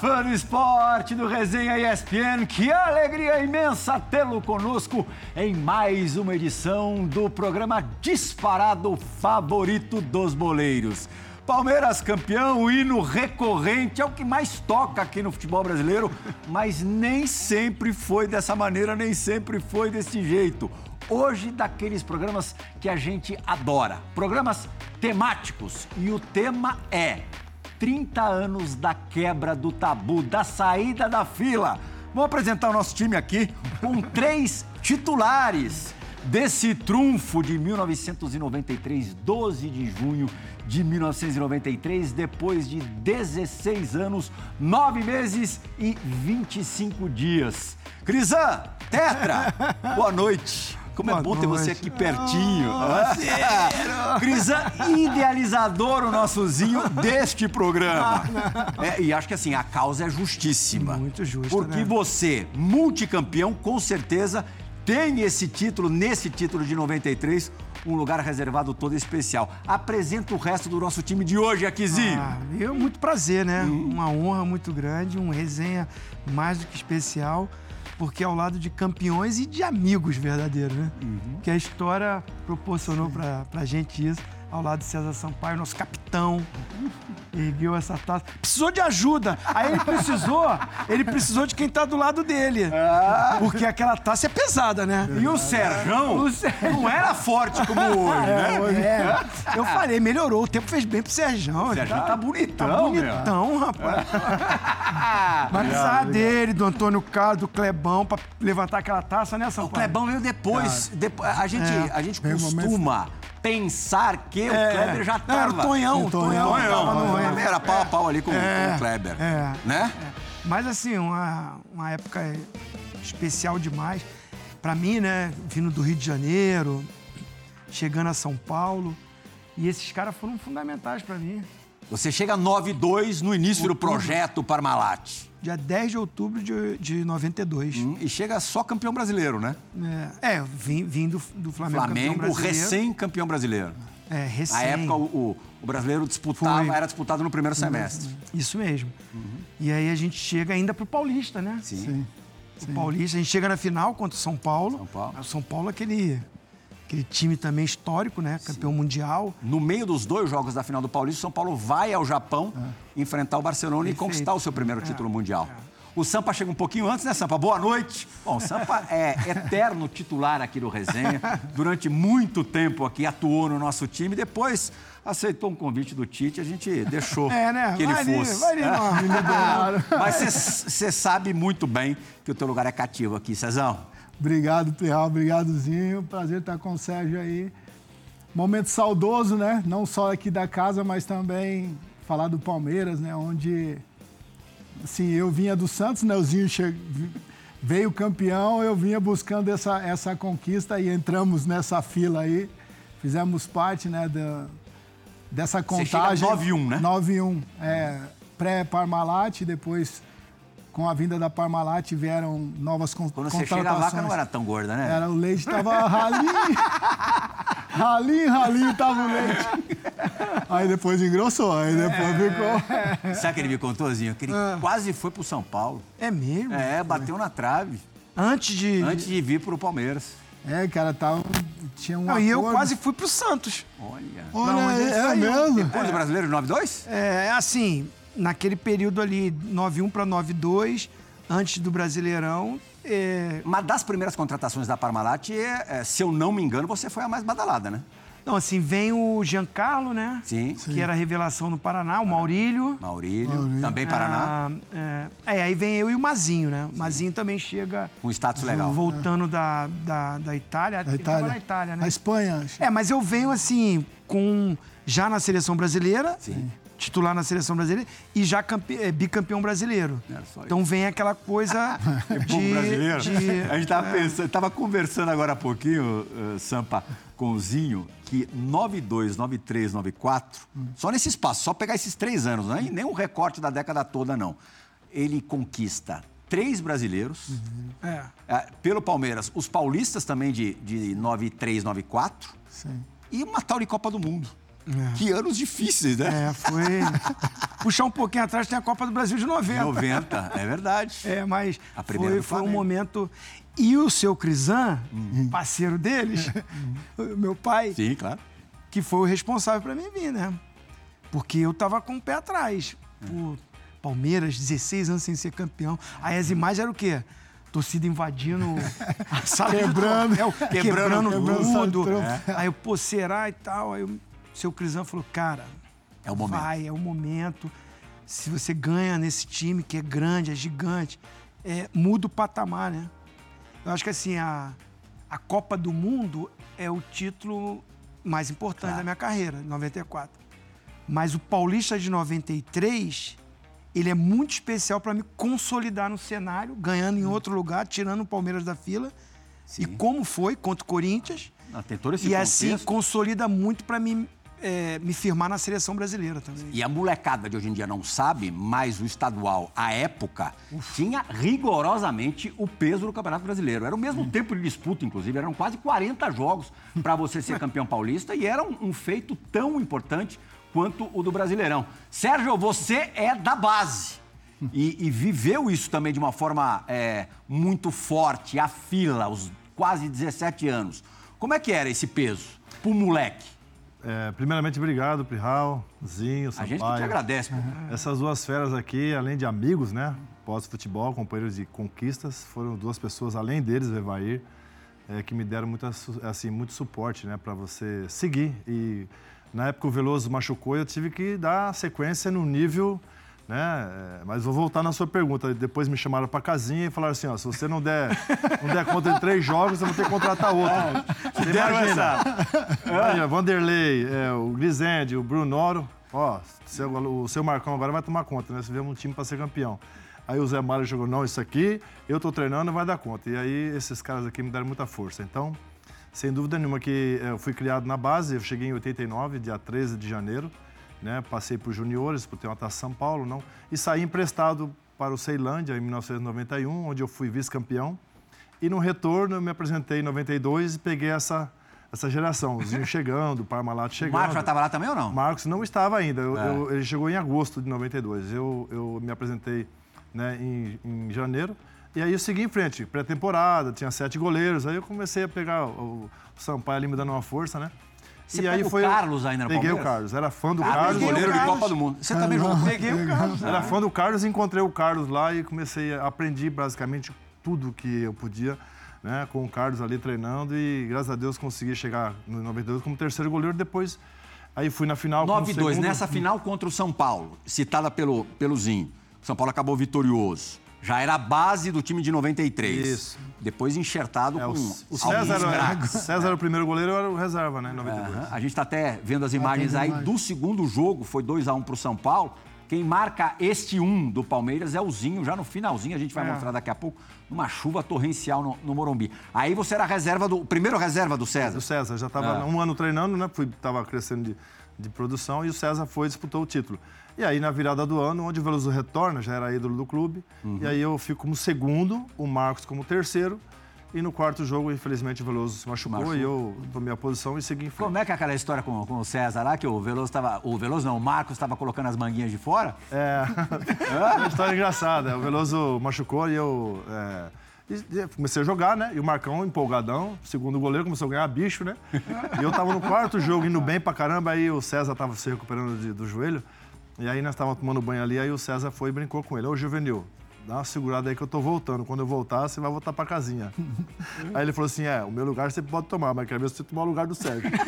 fã do esporte do Resenha ESPN, que alegria imensa tê-lo conosco em mais uma edição do programa disparado favorito dos boleiros. Palmeiras campeão, hino recorrente, é o que mais toca aqui no futebol brasileiro, mas nem sempre foi dessa maneira, nem sempre foi desse jeito. Hoje, daqueles programas que a gente adora, programas temáticos, e o tema é 30 anos da quebra do tabu, da saída da fila. Vamos apresentar o nosso time aqui com três titulares desse trunfo de 1993, 12 de junho de 1993, depois de 16 anos, 9 meses e 25 dias. Crisan, Tetra, boa noite. Como é Boa bom ter você noite. aqui pertinho. Oh, Crisan, idealizador, o nossozinho deste programa. É, e acho que assim, a causa é justíssima. Muito justa, Porque né? você, multicampeão, com certeza tem esse título, nesse título de 93, um lugar reservado todo especial. Apresenta o resto do nosso time de hoje, Aquizinho. Ah, eu, muito prazer, né? Uhum. Uma honra muito grande, um resenha mais do que especial, porque é ao lado de campeões e de amigos verdadeiros, né? Uhum. Que a história proporcionou pra, pra gente isso, ao lado de César Sampaio, nosso capitão, ergueu essa taça. Precisou de ajuda. Aí ele precisou, ele precisou de quem tá do lado dele. Ah. Porque aquela taça é pesada, né? E o Serjão O Sérgio- não era forte como hoje, né? É, eu falei, melhorou, o tempo fez bem pro Serjão. O Serjão tá bonitão, Tá meu. bonitão, rapaz. Mas precisava dele, do Antônio Carlos, do Clebão, pra levantar aquela taça, né, O Sampaio? Clebão veio depois. depo- a gente, É. a gente um costuma pensar que o É. Kleber já estava. era o Tonhão, O Tonhão, Tonhão. Era pau a pau ali com, É, o Kleber. é. Né? Mas assim, uma, uma época especial demais. Pra mim, né, vindo do Rio de Janeiro, chegando a São Paulo. E esses caras foram fundamentais pra mim. Você chega 9-2 no início do Outubro. projeto Parmalat. Dia 10 de outubro de, de 92. Hum, E chega só campeão brasileiro, né? É, é vim, vim do, do Flamengo, campeão Flamengo, brasileiro. recém-campeão brasileiro. É, recém. Na época, o, o- o brasileiro disputava, Foi. era disputado no primeiro semestre. Isso mesmo. E aí a gente chega ainda pro Paulista, né? Sim. O Paulista, a gente chega na final contra o São Paulo. São Paulo. O São Paulo é aquele, aquele time também histórico, né? Campeão mundial. No meio dos dois jogos da final do Paulista, o São Paulo vai ao Japão enfrentar o Barcelona e Perfeito. conquistar o seu primeiro título mundial. O Sampa chega um pouquinho antes, né, Sampa? Boa noite. Bom, o Sampa é eterno titular aqui do Resenha. Durante muito tempo aqui atuou no nosso time. Depois aceitou um convite do Tite, a gente deixou É, né? que ele vai fosse. vai ali, É. não, do- Mas você sabe muito bem que o teu lugar é cativo aqui, Cezão. Obrigado, Terral. Obrigadozinho. Prazer estar com o Sérgio aí. Momento saudoso, né? Não só aqui da casa, mas também falar do Palmeiras, né? Onde, assim, eu vinha do Santos, né? O Zinho che... veio campeão, eu vinha buscando essa, essa conquista e entramos nessa fila aí. Fizemos parte, né? Da, dessa contagem. 9-1, né? 9-1. É, Pré-Parmalat, depois, com a vinda da Parmalat, vieram novas con Quando você contratações. chega, a vaca não era tão gorda, né? Era, o leite tava ralinho. ralinho, ralinho tava o leite. Aí depois engrossou, aí depois ficou. Sabe o que ele me contou, Zinho? Que ele Ah. quase foi pro São Paulo. É mesmo? É, bateu na trave Antes de. antes de vir pro Palmeiras. É, cara, tava. Tinha um. Não, e eu quase fui pro Santos. Olha. Olha, Não, é, é mesmo? Depois do brasileiro de 9-2? É, assim, naquele período ali, 9-1 para 9-2, antes do Brasileirão, é, Uma das primeiras contratações da Parmalat, é, é, se eu não me engano, você foi a mais badalada, né? Não, assim, vem o Giancarlo, né? Sim. Que era a revelação no Paraná, o Maurílio. Maurílio, Maurílio. também Paraná, Ah, é, é, aí vem eu e o Mazinho, né? O Mazinho também chega com status legal. voltando da, da, da Itália. Da Itália. na Itália, né? A Espanha. acho. É, mas eu venho assim, com já na seleção brasileira, Sim. Titular na seleção brasileira, e já campe- é, bicampeão brasileiro. Só Então vem aquela coisa de. Brasileiro. de- A gente tava pensando, tava conversando agora há pouquinho, eh, Sampa, com o Zinho, que 92, 93, 94, só nesse espaço, só pegar esses três anos, não é nem um recorte da década toda, não. Ele conquista três brasileiros, É. eh, pelo Palmeiras, os paulistas também de, de 93, 94, Sim. e uma tal de Copa do Mundo. Que anos difíceis, né? É, foi. Puxar um pouquinho atrás tem a Copa do Brasil de 90. 90, é verdade. É, mas A primeira foi, foi um momento. E o seu Crisan, parceiro deles, o meu pai, Sim, claro. que foi o responsável para mim vir, né? Porque eu tava com o pé atrás. Pô, Palmeiras, 16 anos sem ser campeão. Aí as imagens eram o quê? Torcida invadindo a sala de Quebrando. troféu, Quebrando quebrando, tudo. tudo. Quebrando Aí eu, pô, será e tal? Aí o seu Crisan falou, cara, É o momento. vai, é o momento. Se você ganha nesse time que é grande, é gigante, é, muda o patamar, né? Eu acho que assim, a, a Copa do Mundo é o título mais importante da minha carreira, 94. Mas o Paulista de 93, ele é muito especial para me consolidar no cenário, ganhando em outro lugar, tirando o Palmeiras da fila. E como foi contra o Corinthians. Ah, tem todo esse E assim contexto. consolida muito para me, é, me firmar na seleção brasileira também. E a molecada de hoje em dia não sabe, mas o estadual, à época, tinha rigorosamente o peso do Campeonato Brasileiro. Era o mesmo tempo de disputa, inclusive, eram quase 40 jogos para você ser campeão paulista e era um, um feito tão importante quanto o do Brasileirão. Sérgio, você é da base. E, e viveu isso também de uma forma é, muito forte, a fila, os quase 17 anos. Como é que era esse peso pro moleque? É, primeiramente, obrigado, Prihal, Zinho, A Sampaio. gente que te agradece, pô. Essas duas feras aqui, além de amigos, né? Pós-futebol, companheiros de conquistas, foram duas pessoas, além deles, o Evair, é, que me deram muita, su- assim, muito suporte, né? Para você seguir. E na época o Veloso machucou e eu tive que dar sequência no nível, né? é, mas vou voltar na sua pergunta. Depois me chamaram para casinha e falaram assim, ó, se você não der, não der conta de três jogos, você vai ter que contratar outro. Você Deram imagina. Imagina, Vanderlei, é, o Grisende, o Brunoro. Ó, seu- o seu Marcão agora vai tomar conta, né? Você vê um time para ser campeão. Aí o Zé Mário jogou, não, isso aqui, eu tô treinando, vai dar conta. E aí esses caras aqui me deram muita força. Então, sem dúvida nenhuma que é, eu fui criado na base, eu cheguei em 89, dia 13 de janeiro, né? Passei por juniores, disputei uma taça São Paulo, não. E saí emprestado para o Ceilândia em 1991, onde eu fui vice-campeão. E no retorno eu me apresentei em 92 e peguei essa, essa geração. O Zinho chegando, o Parmalat O chegando. Marcos já estava lá também ou não? Marcos não estava ainda. Eu- É. eu- ele chegou em agosto de 92. Eu, eu me apresentei né, em, em janeiro. E aí eu segui em frente. Pré-temporada, tinha sete goleiros. Aí eu comecei a pegar o, o Sampaio ali me dando uma força, né? Você e aí pega o foi, Carlos ainda no Peguei o Palmeiras? Carlos. Era fã do Carlos, Carlos. o goleiro de Carlos. Copa do Mundo. Você também jogou? Peguei o Carlos. Era fã do Carlos, encontrei o Carlos lá e comecei a aprendi basicamente tudo que eu podia, né, com o Carlos ali treinando e graças a Deus consegui chegar no 92 como terceiro goleiro. Depois aí fui na final como 9-2, segundo. nessa final contra o São Paulo, citada pelo, pelo Zinho. O São Paulo acabou vitorioso. Já era a base do time de 93. Isso. Depois enxertado É, com o, César, era. César era o primeiro goleiro, eu era o reserva, né, em 92. Aham. A gente está até vendo as imagens vendo aí imagem. do segundo jogo, foi 2 a 1 para o São Paulo. Quem marca este 1 do Palmeiras é o Zinho, já no finalzinho, a gente vai É. mostrar daqui a pouco, numa chuva torrencial no, no Morumbi. Aí você era reserva do. Primeiro reserva do César. O César já estava Ah. um ano treinando, né? Fui, tava crescendo de, de produção e o César foi e disputou o título. E aí, na virada do ano, onde o Veloso retorna, já era ídolo do clube. Uhum. E aí eu fico como segundo, o Marcos como terceiro. E no quarto jogo, infelizmente, o Veloso se machucou Machucou. e eu tomei a posição e segui em frente. Como é que é aquela história com, com o César lá, que o Veloso estava. O Veloso não, o Marcos estava colocando as manguinhas de fora? É, é uma história engraçada. O Veloso machucou e eu é, e comecei a jogar, né? E o Marcão, empolgadão, segundo goleiro, começou a ganhar bicho, né? E eu tava no quarto jogo, indo bem pra caramba, aí o César tava se recuperando de- do joelho. E aí nós estávamos tomando banho ali, aí o César foi e brincou com ele. Ô, Juvenil, dá uma segurada aí que eu tô voltando. Quando eu voltar, você vai voltar pra casinha. aí ele falou assim, é, o meu lugar você pode tomar, mas quero ver se você tomar o lugar do Sérgio.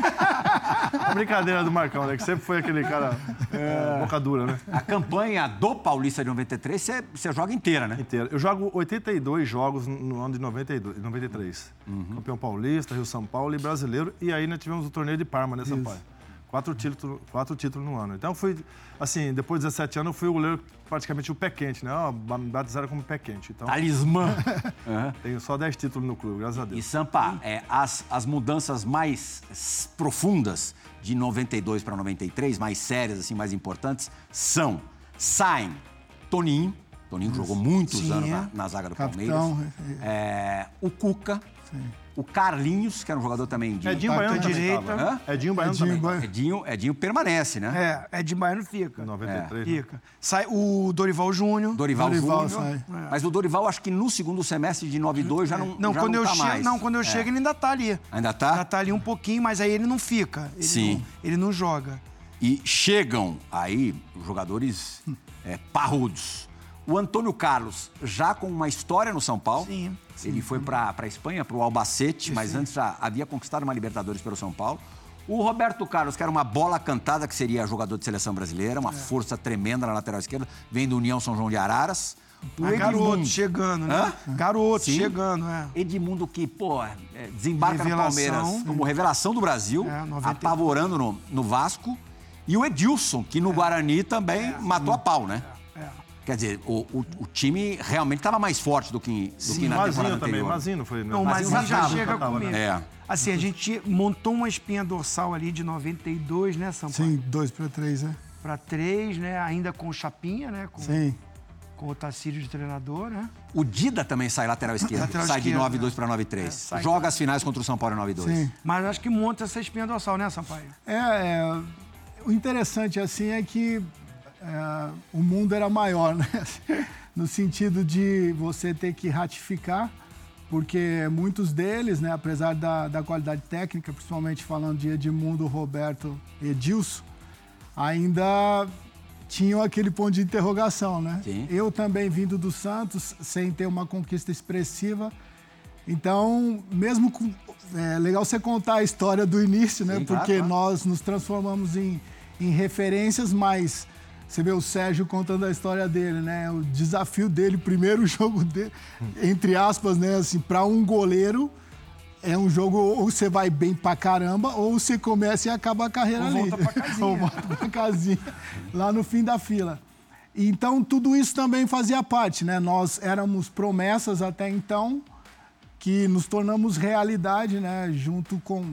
A brincadeira do Marcão, né? Que sempre foi aquele cara é, boca dura, né? A campanha do Paulista de 93, você, você joga inteira, né? inteira. Eu jogo 82 jogos no- no ano de 92, 93. Campeão paulista, Rio São Paulo e brasileiro. E aí nós tivemos o torneio de Parma, né, Sampaio? Quatro títulos, quatro títulos no ano. Então fui, assim, depois de 17 anos, eu fui o goleiro praticamente o pé quente, né? Me batizaram como pé quente. Então Talismã. Tenho só 10 títulos no clube, graças a E Deus. Sampa, é, as, as mudanças mais profundas de 92 para 93, mais sérias, assim, mais importantes, são saem Toninho, Toninho jogou muitos Sim, anos é. na, na zaga do Capitão, Palmeiras, é, o Cuca, O Carlinhos, que era um jogador também de... Edinho Ponta Baiano também direita. Hã? Edinho Baiano Edinho também. Baiano. Edinho, Edinho permanece, né? É, é de Baiano fica. 93. né? Fica. Sai o Dorival Júnior. Dorival, Dorival Júnior. sai. Mas o Dorival, acho que no segundo semestre de 92 já não Não, já quando não eu tá chego, mais. não, quando eu É. chego ele ainda tá ali. Ainda tá? Ainda tá ali um pouquinho, mas aí ele não fica. Ele Sim. Não, ele não joga. E chegam aí jogadores é, parrudos. O Antônio Carlos, já com uma história no São Paulo. Sim, Ele foi para a Espanha, para o Albacete, mas antes já havia conquistado uma Libertadores pelo São Paulo. O Roberto Carlos, que era uma bola cantada, que seria jogador de seleção brasileira, É. uma força tremenda na lateral esquerda, vem do União São João de Araras. O Ah, garoto Edmundo, chegando, né? Garoto Sim. chegando, é. Edmundo que, pô, é, desembarca Revelação. no Palmeiras como revelação do Brasil, É, 90. apavorando no, no Vasco. E o Edilson, que no Guarani também matou a pau, né? Quer dizer, o, o, o time realmente estava mais forte do que, do que na temporada Mazinho também. anterior. Mazinho foi. né? Não, mas Mazinho ele já já tava, chega já tava, comigo. né? É. Assim, a gente montou uma espinha dorsal ali de 92, né, Sampaio? Sim, dois para três, né? Pra três, né? Ainda com o Chapinha, né? Com, Sim. com o Tacírio de treinador, né? O Dida também sai lateral esquerdo. Lateral sai de esquerdo, 9-2 é. para 9-3. É, Joga as finais contra o São Paulo em 9-2. Sim. Mas acho que monta essa espinha dorsal, né, Sampaio? É, é, o interessante assim é que é, o mundo era maior, né? No sentido de você ter que ratificar, porque muitos deles, né, apesar da, da qualidade técnica, principalmente falando de Edmundo, Roberto e Edilson, ainda tinham aquele ponto de interrogação, né? Sim. Eu também vindo do Santos, sem ter uma conquista expressiva, então, mesmo com. É legal você contar a história do início, né? Sim, Porque claro. nós nos transformamos em, em referências, mas você vê o Sérgio contando a história dele, né? O desafio dele, o primeiro jogo dele, entre aspas, né? Assim, para um goleiro, é um jogo ou você vai bem pra caramba, ou você começa e acaba a carreira Ou ali. volta pra casinha. ou volta pra casinha, lá no fim da fila. Então, tudo isso também fazia parte, né? Nós éramos promessas até então, que nos tornamos realidade, né? Junto com,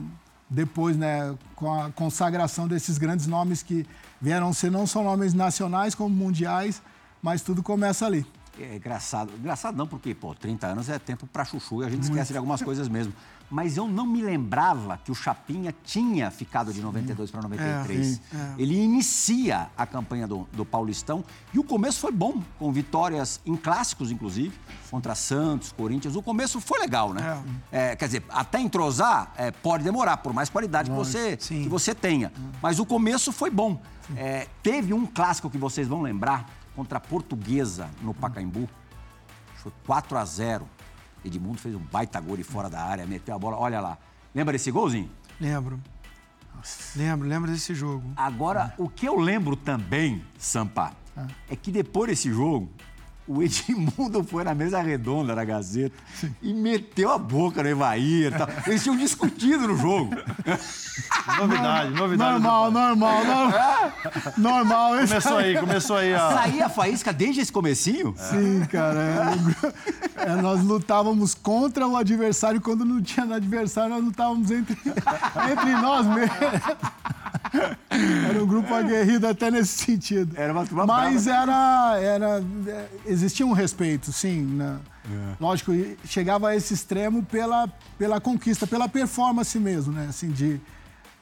depois, né? Com a consagração desses grandes nomes que vieram ser não só nomes nacionais, como mundiais, mas tudo começa ali. É engraçado. Engraçado não, porque, pô, 30 anos é tempo pra chuchu e a gente esquece de algumas coisas mesmo. Mas eu não me lembrava que o Chapinha tinha ficado de 92 para 93. sim, Ele inicia a campanha do, do Paulistão e o começo foi bom, com vitórias em clássicos, inclusive, contra Santos, Corinthians. O começo foi legal, né? É, quer dizer, até entrosar é, pode demorar, por mais qualidade que você, sim. que você tenha. Mas o começo foi bom. É, teve um clássico que vocês vão lembrar, contra a Portuguesa, no Pacaembu. Foi 4 a 0 Edmundo fez um baita gol de fora da área, meteu a bola. Olha lá. Lembra desse golzinho? Lembro. Lembro, lembro desse jogo. Agora, o que eu lembro também, Sampa, é que depois desse jogo, o Edmundo foi na mesa redonda da Gazeta e meteu a boca no Evair e tal. Eles tinham discutido no jogo. Novidade, novidade. Normal, normal, normal. normal. esse- Começou aí, começou aí a. Saía a faísca desde esse comecinho? Sim, cara. é, é, nós lutávamos contra o adversário. Quando não tinha adversário, nós lutávamos entre, entre nós mesmo. Era um grupo aguerrido até nesse sentido. Era uma turma Mas era, era. é, Existia um respeito, sim. né? Lógico, e chegava a esse extremo pela, pela conquista, pela performance mesmo, né? Assim, de.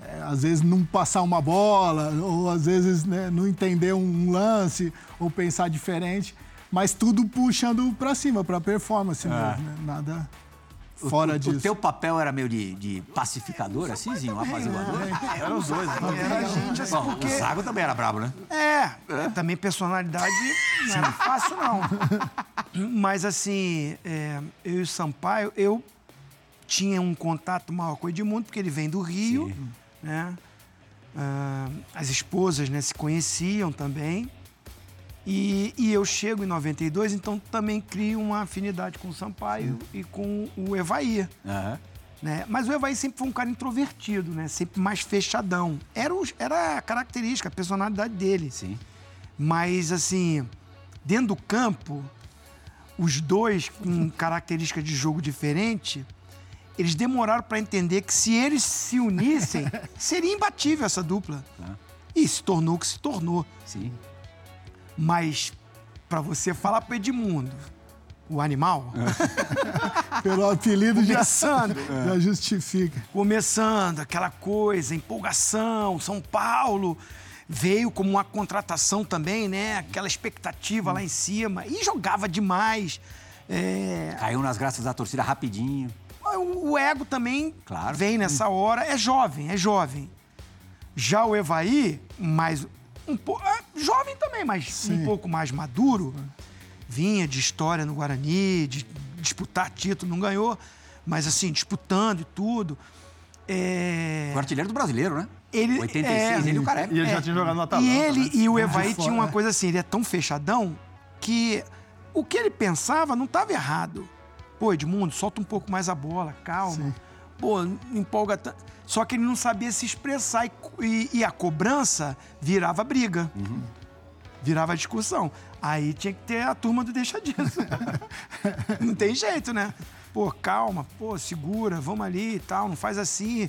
é, às vezes não passar uma bola, ou às vezes né, não entender um lance, ou pensar diferente, mas tudo puxando pra cima, pra performance mesmo, né? Nada fora o, disso. O teu papel era meio de, de pacificador, assim, Zinho? Apaziguador? Eram os dois. né? Era a gente, assim, Bom, porque... o Zago também era brabo, né? É, também personalidade não era fácil, não. Mas, assim, é, eu e o Sampaio, eu tinha um contato maior com o Edmundo, porque ele vem do Rio, né? Ah, as esposas né, se conheciam também. E, e eu chego em 92, então também crio uma afinidade com o Sampaio e com o Evair Aham. né? Mas o Evaí sempre foi um cara introvertido, né? Sempre mais fechadão. Era, o- era a característica, a personalidade dele. Sim. Mas, assim, dentro do campo, os dois com característica de jogo diferente, eles demoraram para entender que se eles se unissem, seria imbatível essa dupla. E se tornou o que se tornou. Sim. Mas para você falar pro Edmundo o animal. Pelo apelido já, Começando. já justifica. Começando, aquela coisa, empolgação, São Paulo. Veio como uma contratação também, né? Aquela expectativa lá em cima. E jogava demais. É, Caiu nas graças da torcida rapidinho. O o ego também Claro. vem nessa hora. É jovem, é jovem. Já o Evaí, mais um pouco. jovem também, mas Sim. um pouco mais maduro. Vinha de história no Guarani, de disputar título, não ganhou, mas assim, disputando e tudo. É, O artilheiro do brasileiro, né? Ele- 86, é. ele e o Careca. E ele É. já tinha jogado no Atalanta. E ele né? e o Evaí tinha uma é. coisa assim, ele é tão fechadão que o que ele pensava não estava errado. Pô, Edmundo, solta um pouco mais a bola, calma. Sim. Pô, empolga tanto. Só que ele não sabia se expressar e, e- e a cobrança virava briga. Virava discussão. Aí tinha que ter a turma do deixa disso. não tem jeito, né? Pô, calma, pô, segura, vamos ali e tal, não faz assim.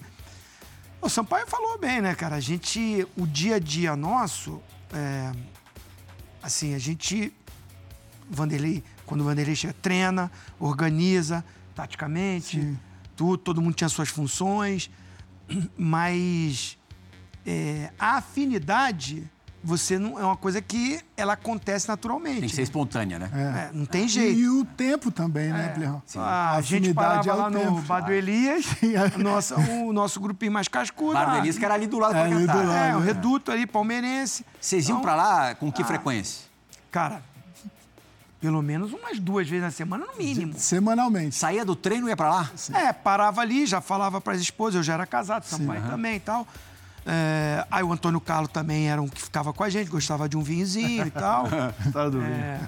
O Sampaio falou bem, né, cara? A gente, o dia a dia nosso, é, assim, a gente, Vanderlei, quando o Vanderlei chega, treina, organiza, taticamente, tudo, todo mundo tinha suas funções, mas é, a afinidade, você não, é uma coisa que ela acontece naturalmente. Tem que ser espontânea, né? É, não tem jeito. E o tempo também, né, Plirrão? Ah, a gente afinidade parava é o lá no tempo. Bar do Elias, é. nossa, o nosso grupinho mais cascudo. Bar do Elias, que era ali do lado É, pra cantar. lado. É, o né? reduto ali, palmeirense. Vocês iam Então, pra lá com que Ah. frequência? Cara, pelo menos umas duas vezes na semana, no mínimo. Semanalmente. Saía do treino e ia pra lá? É, parava ali, já falava para as esposas, eu já era casado, Sampaio também e tal. É, aí o Antônio Carlos também era um que ficava com a gente, gostava de um vinhozinho e tal. História do vinho. É,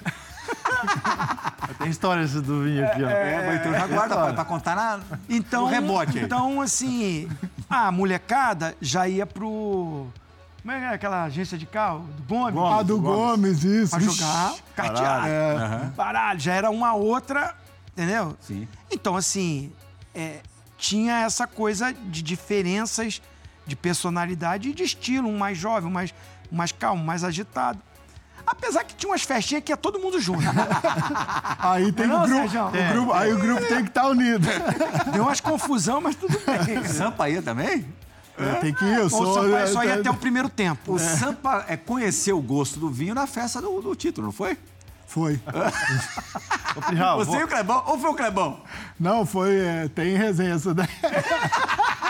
Tem história esse do vinho aqui, ó. É, mas então já guarda pra, pra contar na, então, no rebote aí. então, assim, a molecada já ia pro. Como é é aquela agência de carro? Do Gomes? Gomes. Ah, do Gomes, isso. Pra jogar carteado. É, Baralho, já era uma outra, entendeu? Sim. Então, assim, é, tinha essa coisa de diferenças de personalidade e de estilo, um mais jovem, um mais, um mais calmo, um mais agitado. Apesar que tinha umas festinhas que ia todo mundo junto. Aí tem Não, o grupo, Sérgio? o grupo- Aí o grupo tem que estar unido. Deu umas confusão, mas tudo bem. Sampa ia também? É, tem que ir, eu O sou. Sampaio só ia é, até o primeiro tempo. O Sampa é, conheceu o gosto do vinho na festa do, do título, não foi? Foi. Ô, Plihal, Você vou- e o Clebão? Ou foi o Clebão? Não, foi. é, tem resenha essa daí.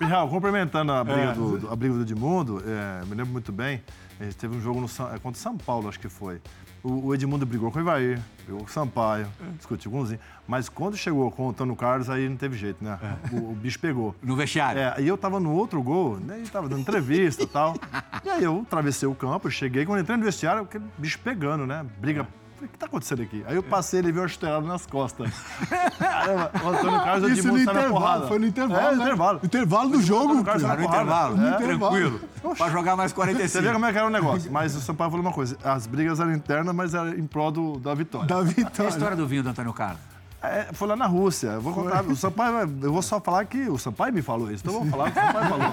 Plihal, complementando a briga, do, do- a briga do Edmundo, é, me lembro muito bem, a gente teve um jogo no, é, contra o São Paulo, acho que foi. O, o Edmundo brigou com o Ivair, brigou com o Sampaio, discutiu com o Zinho. Mas quando chegou com o Antônio Carlos, aí não teve jeito, né? O, o bicho pegou. No vestiário? É, e eu tava no outro gol, né? E tava dando entrevista e tal. E aí eu atravessei o campo, cheguei, quando entrei no vestiário, aquele bicho pegando, né? Briga. Falei, O que tá acontecendo aqui? Aí eu passei, ele veio uma chuteirada nas costas. Caramba, o Antônio Carlos Isso no Edmundo saíram na intervalo. porrada. Foi no intervalo. É, no né? intervalo. Intervalo do jogo. Carlos no intervalo? No É, intervalo. Tranquilo. Pra jogar mais Você 45. vê como é que era o negócio. Mas o Sampaio falou uma coisa: as brigas eram internas, mas era em prol do- da vitória. Da Qual é a vitória. história do vinho do Antônio Carlos? É, foi lá na Rússia. Eu vou contar. O Sampaio, eu vou só falar que o Sampaio me falou isso. Então eu vou falar o que o Sampaio falou.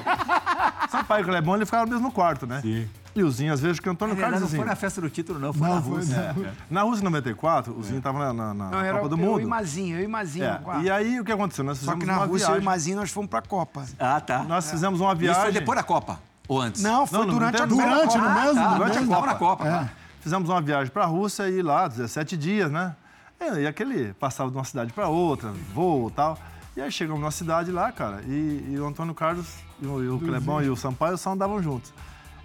O Sampaio e o Clebão, ele ficaram no mesmo quarto, né? Sim. E o Zinho, às vezes, que o Antônio verdade, Carlos não foi na festa do título, não. Foi na Não, foi. Rússia. não. Na Rússia, em 94, o Zinho tava na, na- na Não, era Copa do eu e Mundo. o Mazinho, eu e Mazinho É. E aí, o que aconteceu? Nós Só fizemos que na uma Rússia, eu e o viagem. Mazinho, nós fomos pra Copa. Ah, tá. Nós fizemos uma viagem. Isso foi depois da Copa? Ou antes? Não, foi Não, não, durante não a tem- Copa. Durante, no Ah, mesmo? tá. no Durante a mesmo? Copa. na Copa. É. Fizemos uma viagem pra Rússia e lá, 17 dias, né? E, e aquele passava de uma cidade pra outra, voo e tal. E aí chegamos na cidade lá, cara, e, e o Antônio Carlos, e o, e o Clebão e o Sampaio só andavam juntos.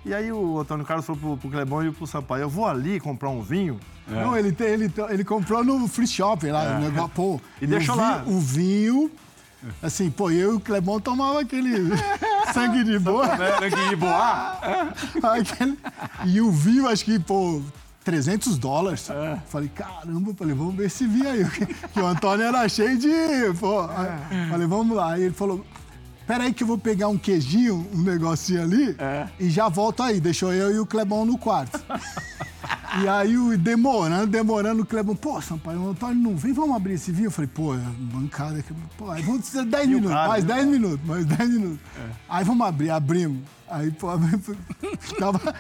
E aí o Antônio Carlos falou pro, pro Clebão e pro Sampaio, eu vou ali comprar um vinho. Não, ele, tem- ele, ele comprou no free shop lá, o negócio, pô. E deixou vinho- lá. O vinho, assim, pô, eu e o Clebão tomava aquele sangue de boa. Sangue de boa. aquele- e o vinho, acho que, pô, 300 dólares. Falei, caramba, falei, vamos ver esse vinho aí. Que, que o Antônio era cheio de, pô. aí- Falei, vamos lá. Aí ele falou, peraí que eu vou pegar um queijinho, um negocinho ali, e já volto aí. Deixou eu e o Clebão no quarto. E aí, demorando, demorando, o Clebão, pô, Sampaio, o Antônio não vem, vamos abrir esse vinho? Eu falei, pô, é bancada aqui, pô, aí vamos ser 10 minutos, cara, mais né? 10 minutos, mais 10 minutos. Aí vamos abrir, abrimos. Aí, pô, abrimos, tava,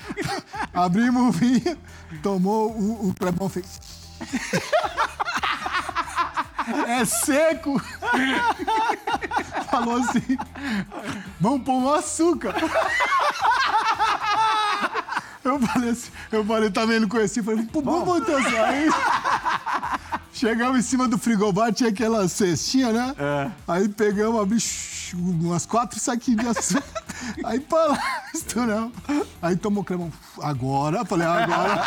abrimos o vinho, tomou, o, o Clebão fez. é seco. Falou assim, vamos pôr um açúcar. Eu falei assim, eu falei, também não conheci, falei, pô, vamos botar. Aí, chegamos em cima do frigobar, tinha aquela cestinha, né? É. Aí pegamos, abri umas quatro saquinhos de açúcar. Aí para lá, estouramos. Aí tomou crema. Agora, falei, agora.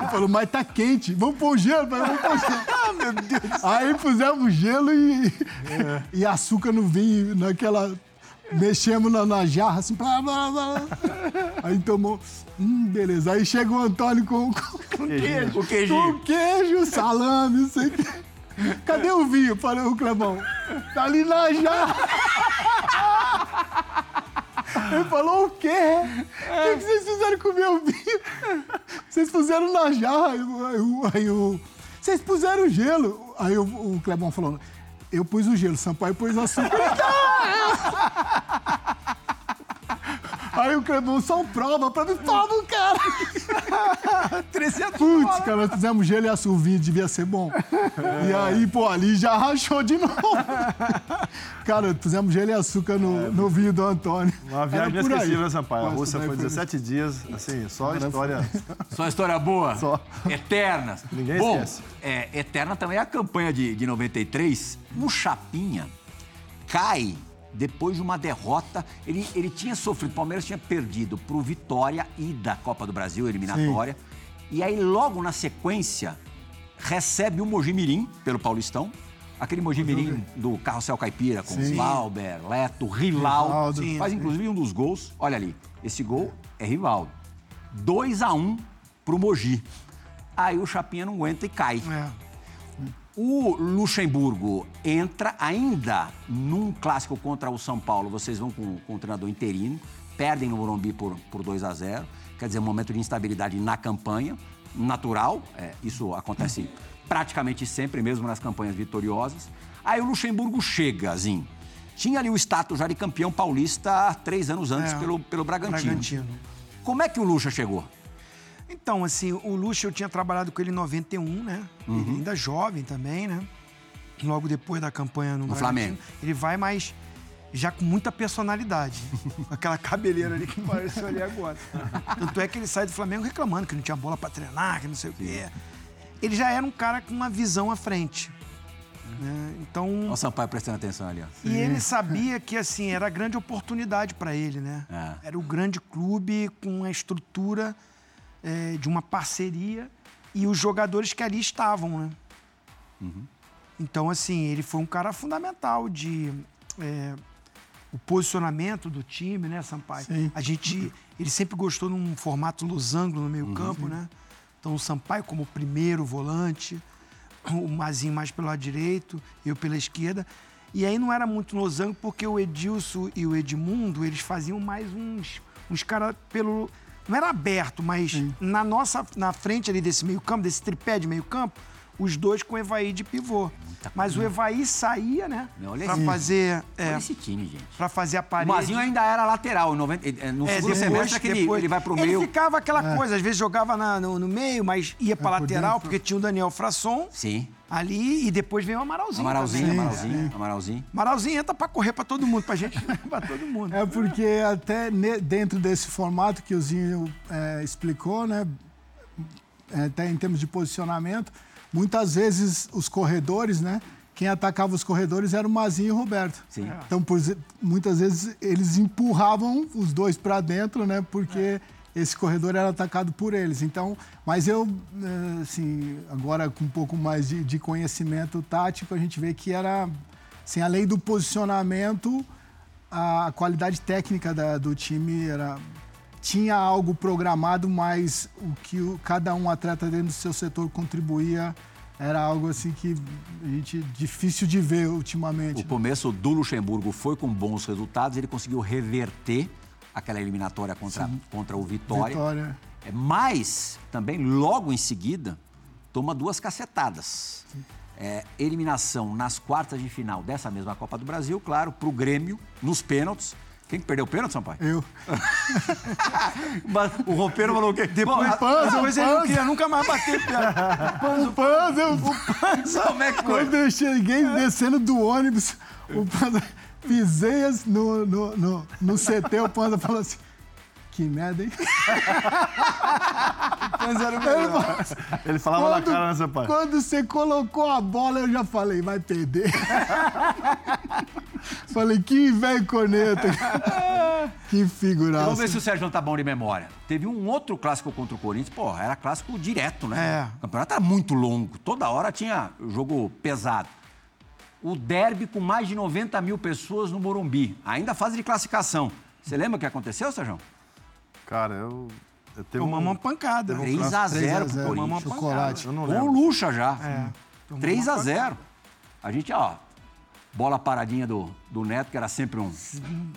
Ele falou, mas tá quente, vamos pôr gelo. Eu falei, vamos pôr gelo. Ah, meu Deus. Aí pusemos gelo e, e açúcar no vinho, naquela. Mexemos na, na jarra, assim, blá, blá, blá. Aí tomou. Hum, beleza. Aí chega o Antônio com, com, O queijinho. com queijo, salame, não sei o quê. Cadê o vinho? Falei, o Clebão. Tá ali na jarra. Ele falou, o quê? O que, vocês fizeram com o meu vinho? Vocês puseram na jarra. Aí, o- o- o... Vocês puseram gelo. Aí o, o Clebão falou, eu pus o gelo, Sampaio pôs açúcar. Aí o Clebão só prova pra mim, toma, cara. 300 Putz, cara, nós fizemos gelo e açúcar, o vinho devia ser bom. E aí, pô, ali já rachou de novo. cara, fizemos gelo e açúcar no, no vinho do Antônio. Uma viagem inesquecível, né, Sampaio? A Rússia foi 17 dias, assim, só história. Só história boa. Só. Eternas. Ninguém Bom, esquece. é, eterna também é a campanha de, de 93. O Chapinha cai depois de uma derrota. Ele, ele tinha sofrido, o Palmeiras tinha perdido pro Vitória e da Copa do Brasil, eliminatória. E aí, logo na sequência, recebe o Mojimirim pelo Paulistão. Aquele Mojimirim do Carrossel Caipira, com Sim. Leto, Rivaldo. Rivaldo. Sim, Faz inclusive um dos gols. Olha ali, esse gol é Rivaldo. 2 a 1 pro Mogi. Aí o Chapinha não aguenta e cai. É. O Luxemburgo entra ainda num clássico contra o São Paulo. Vocês vão com, com o treinador interino, perdem no Morumbi por, por 2 a 0 Quer dizer, um momento de instabilidade na campanha, natural. é, isso acontece praticamente sempre, mesmo nas campanhas vitoriosas. Aí o Luxemburgo chega, Zinho. Tinha ali o status já de campeão paulista três anos antes É, pelo, pelo Bragantino. Bragantino. Como é que o Luxa chegou? Então, assim, o Luxo eu tinha trabalhado com ele em 91, né? Uhum. Ele ainda jovem também, né? Logo depois da campanha no, No. Flamengo. Ele vai mais já com muita personalidade. com aquela cabeleira ali que apareceu ali agora. Tanto é que ele sai do Flamengo reclamando que não tinha bola pra treinar, que não sei o quê. Ele já era um cara com uma visão à frente. né? Então, Olha o Sampaio prestando atenção ali, ó. e ele sabia que assim era a grande oportunidade para ele, né? É. Era o grande clube com a estrutura é, de uma parceria e os jogadores que ali estavam, né? Então assim ele foi um cara fundamental de é, o posicionamento do time, né, Sampaio? Sim. A gente ele sempre gostou num formato losango no meio campo, né? Então o Sampaio como primeiro volante, o Mazinho mais pelo lado direito, eu pela esquerda. E aí não era muito losango porque o Edilson e o Edmundo, eles faziam mais uns, uns caras pelo... Não era aberto, mas na nossa, na frente ali desse meio campo, desse tripé de meio campo, os dois com o Evaí de pivô. Mas o Evaí saía, né? Olha Pra esse- fazer, é, Olha esse time, gente. pra fazer a O parede. Mazinho ainda era lateral. em 90, eh, no É, segundo depois- semestre é que ele, depois- ele vai pro Ele meio. ficava aquela coisa, às vezes jogava na- no, no meio, mas ia pra por lateral, porque tinha o Daniel Frasson Sim. ali e depois veio o Amaralzinho. Amaralzinho, também. Amaralzinho, Amaralzinho. Amaralzinho entra pra correr pra todo mundo, pra gente, pra todo mundo. É porque até ne- dentro desse formato que o Zinho é, explicou, né? é, até em termos de posicionamento, muitas vezes os corredores, né? Quem atacava os corredores era o Mazinho e o Roberto. Sim. Então, por muitas vezes eles empurravam os dois para dentro, né? Porque esse corredor era atacado por eles. Então, mas eu, eh, assim, agora com um pouco mais de, de conhecimento tático, a gente vê que era, assim, além do posicionamento, a qualidade técnica da- do time era tinha algo programado, mas o que o- cada um atleta dentro do seu setor contribuía era algo assim que a gente difícil de ver ultimamente. O começo do Luxemburgo foi com bons resultados, ele conseguiu reverter aquela eliminatória contra, contra o Vitória. Vitória. É, mas, também, logo em seguida, toma duas cacetadas. É, eliminação nas quartas de final dessa mesma Copa do Brasil, claro, para o Grêmio, nos pênaltis. Quem que perdeu o pênalti, Sampaio? Eu. O roupeiro falou o quê? Depois, Bom, Panza, depois o ele não Panza. queria nunca mais bater pênalti. O Panza, eu- Como é que foi? quando eu cheguei descendo do ônibus, o Panza pisei assim no, no, no, no CT, o Panza falou assim. Que merda, hein? Mas era o Ele melhor. Ele falava na cara, né, seu pai? quando você colocou a bola, eu já falei, vai perder. falei, que velho corneta. que figuraça. Vamos ver se o Sérgio tá bom de memória. Teve um outro clássico contra o Corinthians, pô, era clássico direto, né? É. O campeonato era muito longo, toda hora tinha jogo pesado. O derby com mais de 90 mil pessoas no Morumbi, ainda fase de classificação. Você lembra o que aconteceu, Sérgio? Cara, eu. eu tenho Tomamos um... uma pancada. 3 a 3 0 a pro 0, Corinthians. chocolate. Eu não Com o lembro. Lucha já. É. Tomamos 3 uma a 0 A gente, ó, bola paradinha do, do Neto, que era sempre um,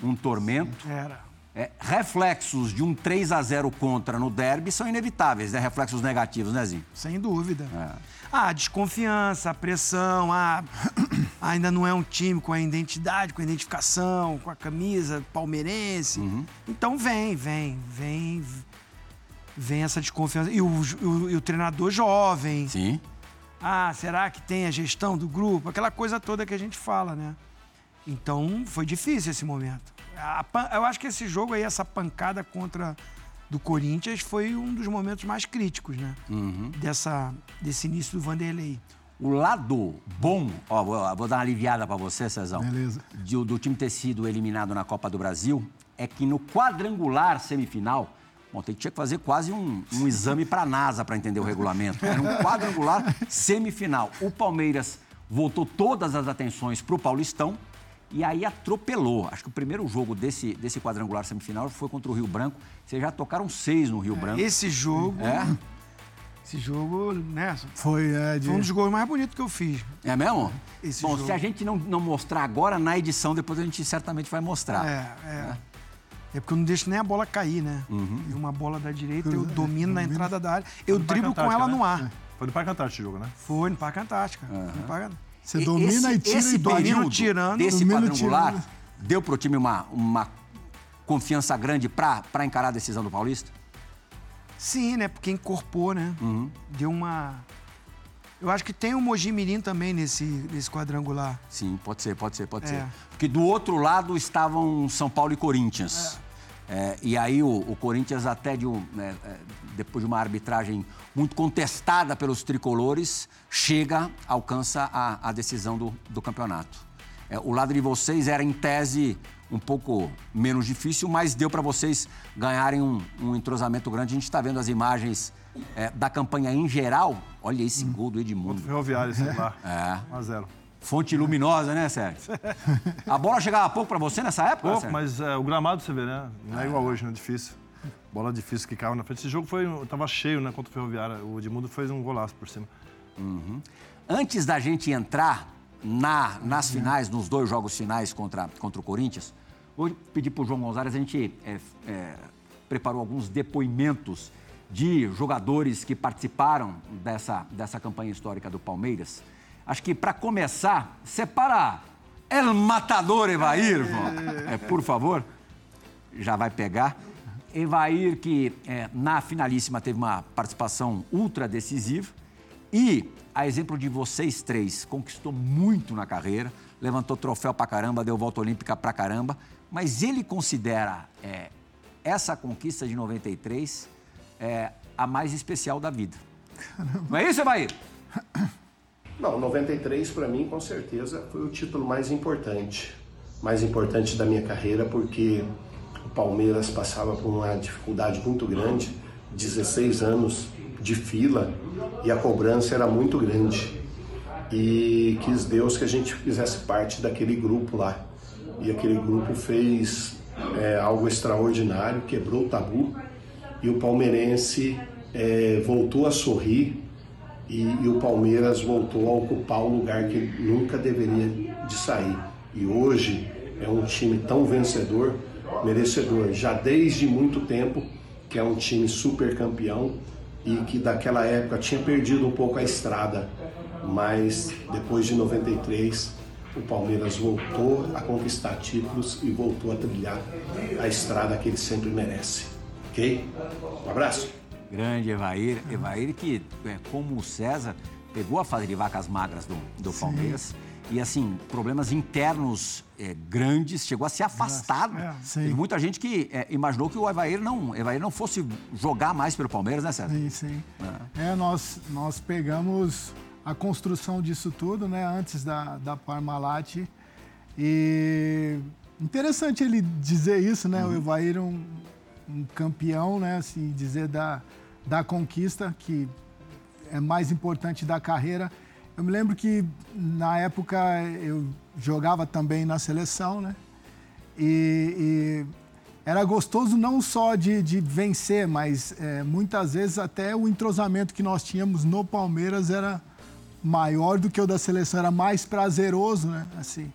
um tormento. Era. É, reflexos de um 3 a 0 contra no derby são inevitáveis, né? Reflexos negativos, né, Zinho? Sem dúvida. É. Ah, a desconfiança, a pressão, a... ainda não é um time com a identidade, com a identificação, com a camisa palmeirense. Uhum. Então vem, vem, vem, vem essa desconfiança. E o, o- e o treinador jovem. Sim. Ah, será que tem a gestão do grupo? Aquela coisa toda que a gente fala, né? Então foi difícil esse momento. A pan- eu acho que esse jogo aí, essa pancada contra do Corinthians, foi um dos momentos mais críticos, né? Dessa, desse início do Vanderlei. O lado bom, ó, vou, vou dar uma aliviada pra você, Cezão. Beleza. de- do time ter sido eliminado na Copa do Brasil, é que no quadrangular semifinal, bom, tem- tinha que fazer quase um, um exame pra NASA para entender o regulamento. Era um quadrangular semifinal. O Palmeiras voltou todas as atenções pro Paulistão e aí atropelou. Acho que o primeiro jogo desse, desse quadrangular semifinal foi contra o Rio Branco. Vocês já tocaram seis no Rio Branco. Esse jogo, É? esse jogo, né? Foi, é, de... Foi um dos gols mais bonitos que eu fiz. É mesmo? Esse Bom, jogo. se a gente não, não mostrar agora, na edição, depois a gente certamente vai mostrar. É, é. É porque eu não deixo nem a bola cair, né? E uma bola da direita, eu domino na entrada da área. Eu driblo com ela né? no ar. Foi no Parque Antártico esse jogo, né? Foi no Parque Antártica. No Parque... Você E- domina esse, e tira esse e domina. tirando, desse quadrangular tirando. deu pro time uma, uma confiança grande pra pra encarar a decisão do Paulista? Sim, né? Porque incorporou, né? Uhum. Deu uma. Eu acho que tem o Mogi Mirim também nesse, nesse quadrangular. Sim, pode ser, pode ser, pode É. ser. Porque do outro lado estavam São Paulo e Corinthians. É, e aí o, o Corinthians até de um, né, é, depois de uma arbitragem muito contestada pelos tricolores, chega, alcança a, a decisão do, do campeonato. É, o lado de vocês era, em tese, um pouco menos difícil, mas deu para vocês ganharem um, um entrosamento grande. A gente está vendo as imagens é, da campanha em geral. Olha esse gol do Edmundo. Ferroviário, sei lá. É. 1x0. Fonte luminosa, né, Sérgio? A bola chegava pouco pra você nessa época, Pouco, Sérgio? mas é, o gramado você vê, né? Não é igual hoje, né? Difícil. Bola difícil que caiu na frente. Esse jogo foi, tava cheio, né? Contra o Ferroviário. O Edmundo fez um golaço por cima. Antes da gente entrar na- nas finais, nos dois jogos finais contra, contra o Corinthians, vou pedir pro João Gonzalez, a gente é, é, preparou alguns depoimentos de jogadores que participaram dessa, dessa campanha histórica do Palmeiras. Acho que, para começar, separa El Matador Evair. É, por favor. já vai pegar. Evair, que é, na finalíssima teve uma participação ultra decisiva. E, a exemplo de vocês três, conquistou muito na carreira, levantou troféu pra caramba, deu volta olímpica pra caramba. Mas ele considera é, essa conquista de 93 é, a mais especial da vida. Não é isso, Evair? Não, 93 para mim com certeza foi o título mais importante, mais importante da minha carreira porque o Palmeiras passava por uma dificuldade muito grande, 16 anos de fila e a cobrança era muito grande. E quis Deus que a gente fizesse parte daquele grupo lá. E aquele grupo fez é, algo extraordinário, quebrou o tabu e o palmeirense é, voltou a sorrir e, e o Palmeiras voltou a ocupar o lugar que nunca deveria de sair. E hoje é um time tão vencedor, merecedor, já desde muito tempo, que é um time super campeão e que daquela época tinha perdido um pouco a estrada, mas depois de 93 o Palmeiras voltou a conquistar títulos e voltou a trilhar a estrada que ele sempre merece. Ok? Um abraço. Grande Evair. Evair que, é, como o César, pegou a fase de vacas magras do, do Palmeiras. E, assim, problemas internos é, grandes, chegou a se afastar. é, sim. Teve muita gente que é, imaginou que o Evair não, Evair não fosse jogar mais pelo Palmeiras, né, César? Sim, sim. É, nós, nós pegamos a construção disso tudo, né, antes da, da Parmalat. E interessante ele dizer isso, né, o Evair um, um campeão, né, assim, dizer da, da conquista, que é mais importante da carreira. Eu me lembro que na época eu jogava também na seleção, né? E, e era gostoso não só de, de vencer, mas é, muitas vezes até o entrosamento que nós tínhamos no Palmeiras era maior do que o da seleção, era mais prazeroso, né? Assim.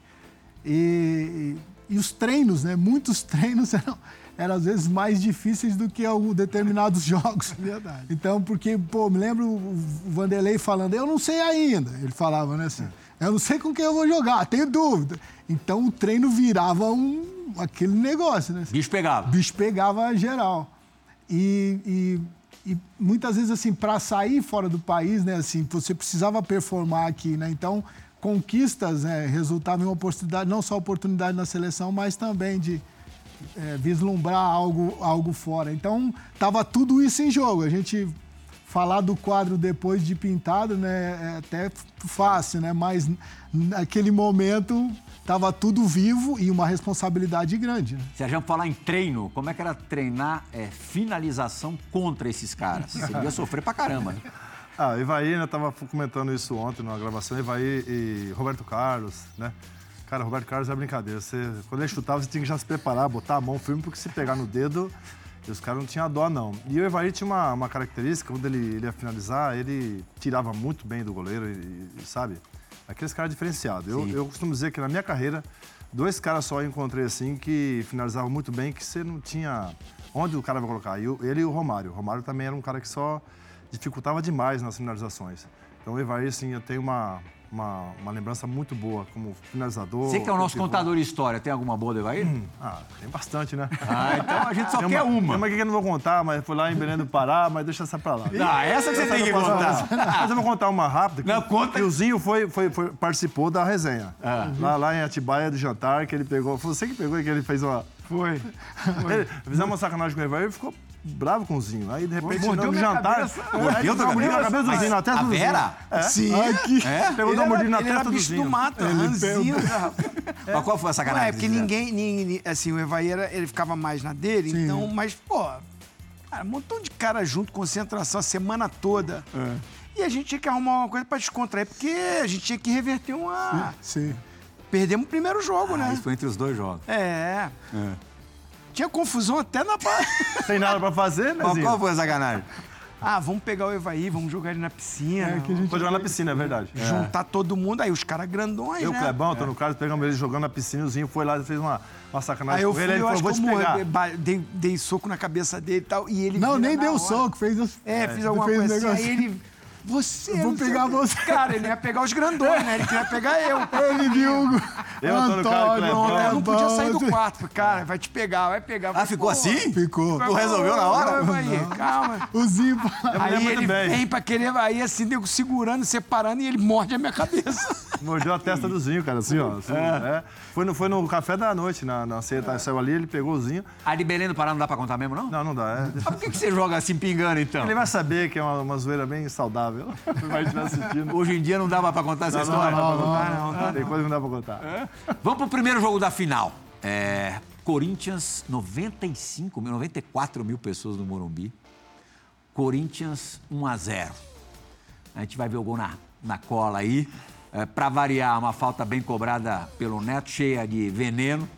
E, e, e os treinos, né? Muitos treinos eram, eram às vezes mais difíceis do que alguns determinados jogos. Verdade. Então, porque, pô, me lembro o Vanderlei falando, eu não sei ainda. Ele falava, né assim, eu não sei com quem eu vou jogar, tenho dúvida. Então o treino virava um, aquele negócio, né? Bicho pegava. Bicho pegava geral. E, e- e muitas vezes, assim, para sair fora do país, né, assim, você precisava performar aqui, né? Então, conquistas né, resultavam em uma oportunidade, não só oportunidade na seleção, mas também de é, vislumbrar algo, algo fora. Então, tava tudo isso em jogo. A gente falar do quadro depois de pintado, né, é até fácil, né? Mas naquele momento tava tudo vivo e uma responsabilidade grande. Né? Se a gente falar em treino, como é que era treinar é, finalização contra esses caras? Você ia sofrer pra caramba. né? Ah, Evaí, né, tava comentando isso ontem na gravação, Evaí e Roberto Carlos, né? Cara, Roberto Carlos é brincadeira. Você, quando ele chutava, você tinha que já se preparar, botar a mão firme, porque se pegar no dedo, os caras não tinham dó, não. E o Evaí tinha uma, uma característica, quando ele, ele ia finalizar, ele tirava muito bem do goleiro, e, e, sabe? Aqueles caras diferenciados. Eu, eu costumo dizer que na minha carreira, dois caras só eu encontrei assim que finalizavam muito bem, que você não tinha onde o cara vai colocar. E o- ele e o Romário. O Romário também era um cara que só dificultava demais nas finalizações. Então o Evaí, assim, eu tenho uma, uma, uma lembrança muito boa como finalizador. Você que é o nosso contador de história, tem alguma boa do Evair? Ah, tem bastante, né? Ah, então a gente só Tem quer Tem uma. uma aqui que eu não vou contar, mas foi lá em Belém do Pará, mas deixa essa pra lá. Ah, essa que você tem que contar. Mas eu vou contar uma rápida. que Não, conta. o Zinho foi, foi, foi- participou da resenha. Ah. Lá, lá em Atibaia do jantar, que ele pegou. Foi você que pegou e que ele fez uma. Foi. Ele, fizemos uma sacanagem com o Evair e ficou bravo com o Zinho. Aí, de repente, Mordeu no minha jantar. Mordeu tua tua cabeça? cabeça? cabeça do Zinho, na testa A do Zinho. Vera? É. Sim. Aqui. É? Pegou Ele uma mordida na ele era testa do bicho do Zinho. mato, ranzinho. rapaz. Mas qual foi a Não, sacanagem? é porque ninguém, ninguém- assim, o Evaí era, ele ficava mais na dele, Sim. então, mas, pô, cara, um montão de cara junto, concentração a semana toda. E a gente tinha que arrumar uma coisa pra descontrair, porque a gente tinha que reverter uma. Sim. Perdemos o primeiro jogo, Ah, né? isso foi entre os dois jogos. É. Tinha confusão até na base. Sem nada pra fazer, né, Mas qual foi a sacanagem? ah, vamos pegar o Evaí, vamos jogar ele na piscina. É, que a gente- Foi jogar na piscina, é verdade. Juntar todo mundo, aí os caras grandões, Eu, né? Clebão, Antônio Carlos, pegamos ele jogando na piscina, o Zinho foi lá e fez uma, uma sacanagem Aí eu com fui, ele, aí ele eu falou, acho vou que te eu pegar. ba- dei, dei soco na cabeça dele e tal, e ele Não, nem deu hora. soco, fez os... É, fiz alguma fez coisa assim. negócio. Aí ele. Você. Eu vou não pegar você. Cara, ele ia pegar os grandões, né? Ele queria pegar eu. Ele viu o Eu, Antônio Clebão. Não, eu não podia sair do quarto. Falei, Cara, vai te pegar, vai pegar. Ah, ficou assim? Ficou. Tu resolveu na hora? Calma aí, calma. O Zinho... Aí ele bem. vem pra querer, aí assim, deu segurando, separando e ele morde a minha cabeça. Mordeu a testa do Zinho, cara, assim, ó. assim, é. Foi, no, foi no café da noite, na, na ceia, tá, saiu ali, ele pegou o Zinho. A de Belém do Pará não dá pra contar mesmo, não? Não, não dá, é. Mas por que, que você joga assim pingando, então? Ele vai saber que é uma, uma zoeira bem saudável. Estiver assistindo. Hoje em dia não dava pra contar essa Não, não, história. não, não, não, Tem coisa que não dá pra contar. Vamos pro primeiro jogo da final. É, Corinthians, 95 mil, 94 mil pessoas no Morumbi. Corinthians 1 a 0. A gente vai ver o gol na, na cola aí. É, para variar, uma falta bem cobrada pelo Neto, cheia de veneno.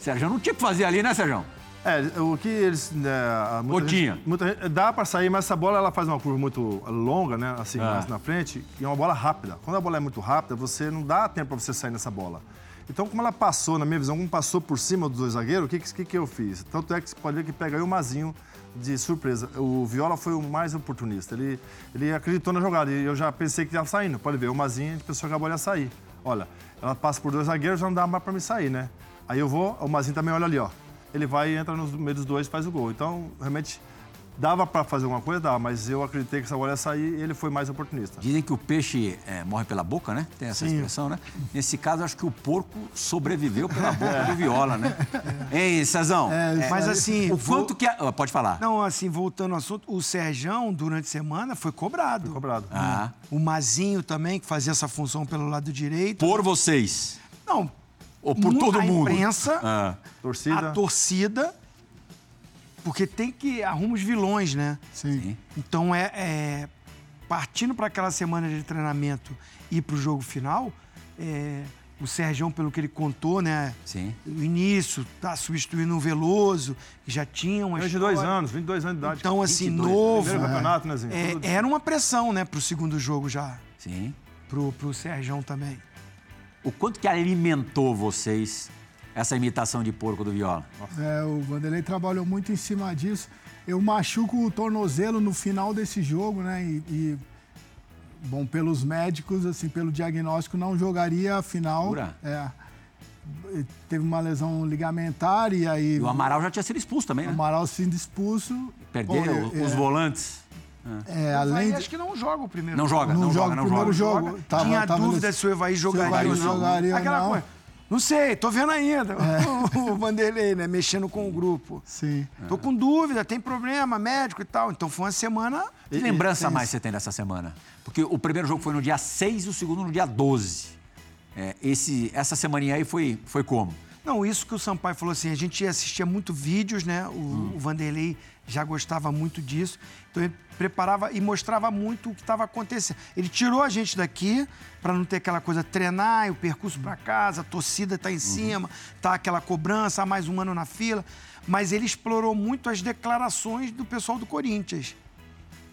Sérgio, não tinha o que fazer ali, né, Sérgio? É, o que eles. A- muita gente- muita gente- dá pra sair, mas essa bola ela faz uma curva muito longa, né? Assim, Ah. mais na frente, e é uma bola rápida. Quando a bola é muito rápida, você não dá tempo pra você sair nessa bola. Então, como ela passou, na minha visão, como passou por cima dos dois zagueiros, o que, que, que eu fiz? Tanto é que você pode ver que pega aí o Mazinho de surpresa. O Viola foi o mais oportunista. Ele, ele acreditou na jogada e eu já pensei que ia saindo. Pode ver, o Mazinho, a pessoa acabou de sair. olha, ela passa por dois zagueiros, já não dá mais pra me sair, né? Aí eu vou, o Mazinho também olha ali, ó. Ele vai e entra no meio dos dois e faz o gol. Então, realmente, dava pra fazer alguma coisa, dava, mas eu acreditei que essa bola ia sair e ele foi mais oportunista. Dizem que o peixe é, morre pela boca, né? Tem essa expressão, né? Nesse caso, acho que o porco sobreviveu pela boca do Viola, né? Ei, Cezão. É, Mas assim, O vou- quanto que. a- ah, Pode falar. Não, assim, voltando ao assunto, o Serjão, durante a semana, foi cobrado. Cobrado. Ah, O Mazinho também, que fazia essa função pelo lado direito. por vocês. Não, Ou por todo a mundo. imprensa, Ah, Torcida. a torcida, porque tem que arruma os vilões, né? Sim. Então é, é, partindo para aquela semana de treinamento e para o jogo final, é, o Sergião, pelo que ele contou, né? sim. O início, tá substituindo o Veloso, que já tinha uma 22 história. anos, 22 anos de idade. Então, assim, 22, novo. Primeiro campeonato, né, Zinho? é, era uma pressão, né, pro segundo jogo já, Sim. pro, pro Sergião também. O quanto que alimentou vocês essa imitação de porco do Viola? É, o Vanderlei trabalhou muito em cima disso. Eu machuco o tornozelo no final desse jogo, né? E, e, bom, pelos médicos, assim, pelo diagnóstico, não jogaria a final. É. Teve uma lesão ligamentar e aí E o Amaral já tinha sido expulso também, o né? Amaral sendo expulso. Perderam Bom, é, os volantes. É, Mas além aí de, acho que não joga o primeiro Não jogo. joga, não, não, joga não primeiro joga. jogo. Tava- Tinha tava dúvida les- se o Evaí jogaria ou não. jogaria Aquela não. coisa. Não sei, tô vendo ainda. O Vanderlei, né? Mexendo com o grupo. Sim. Tô com dúvida, tem problema, médico e tal. Então foi uma semana. Que lembrança mais você tem dessa semana? Porque o primeiro jogo foi no dia 6 e o segundo no dia 12. É, esse, essa semaninha aí foi, foi como? Não, isso que o Sampaio falou assim, a gente assistia muito vídeos, né? O, o Vanderlei já gostava muito disso. Então ele preparava e mostrava muito o que estava acontecendo. Ele tirou a gente daqui para não ter aquela coisa treinar, o percurso para casa, a torcida tá em cima, tá aquela cobrança, há mais um ano na fila. Mas ele explorou muito as declarações do pessoal do Corinthians.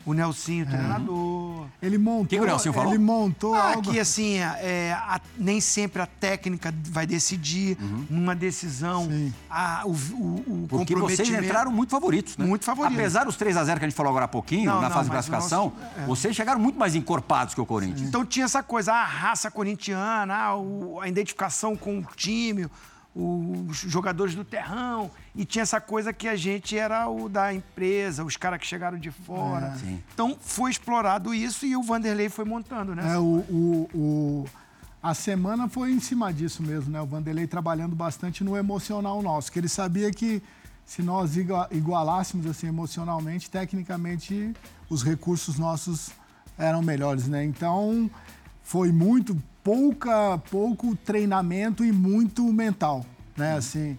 O Nelsinho, o treinador. Ele montou. que o Nelsinho falou? Ele montou Ah, algo. que assim, é, a- nem sempre a técnica vai decidir numa decisão. Sim. A, o, o, o Porque vocês entraram muito favoritos, né? Muito favoritos. Apesar dos 3x0 que a gente falou agora há pouquinho, Não, na não, fase de o classificação, nosso- é. vocês chegaram muito mais encorpados que o Corinthians. Então tinha essa coisa, a raça corintiana, ah, o- a identificação com o time, os jogadores do terrão. E tinha essa coisa que a gente era o da empresa, os caras que chegaram de fora. Sim. Então foi explorado isso e o Vanderlei foi montando, né? É, o, o, o- a semana foi em cima disso mesmo, né? O Vanderlei trabalhando bastante no emocional nosso, que ele sabia que se nós igua- igualássemos assim emocionalmente, tecnicamente os recursos nossos eram melhores, né? Então foi muito pouca pouco treinamento e muito mental, né? Assim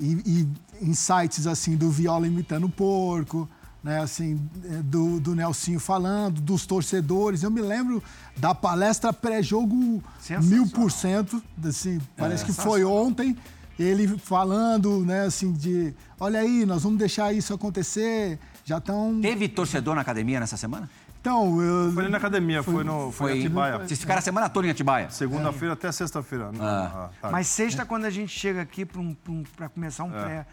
e, e insights assim do Viola imitando o porco, né? Assim eh, do, do Nelsinho falando, dos torcedores. Eu me lembro da palestra pré-jogo mil por cento, assim parece que foi ontem. Ele falando, né, assim, de olha aí, nós vamos deixar isso acontecer. Já estão. Teve torcedor na academia nessa semana? Então, eu. Foi ali na academia, foi, no foi, Foi. em Atibaia. Vocês ficaram a semana toda em Atibaia? Segunda-feira até sexta-feira. Ah. tarde. Mas sexta, quando a gente chega aqui para um, um- começar um pré,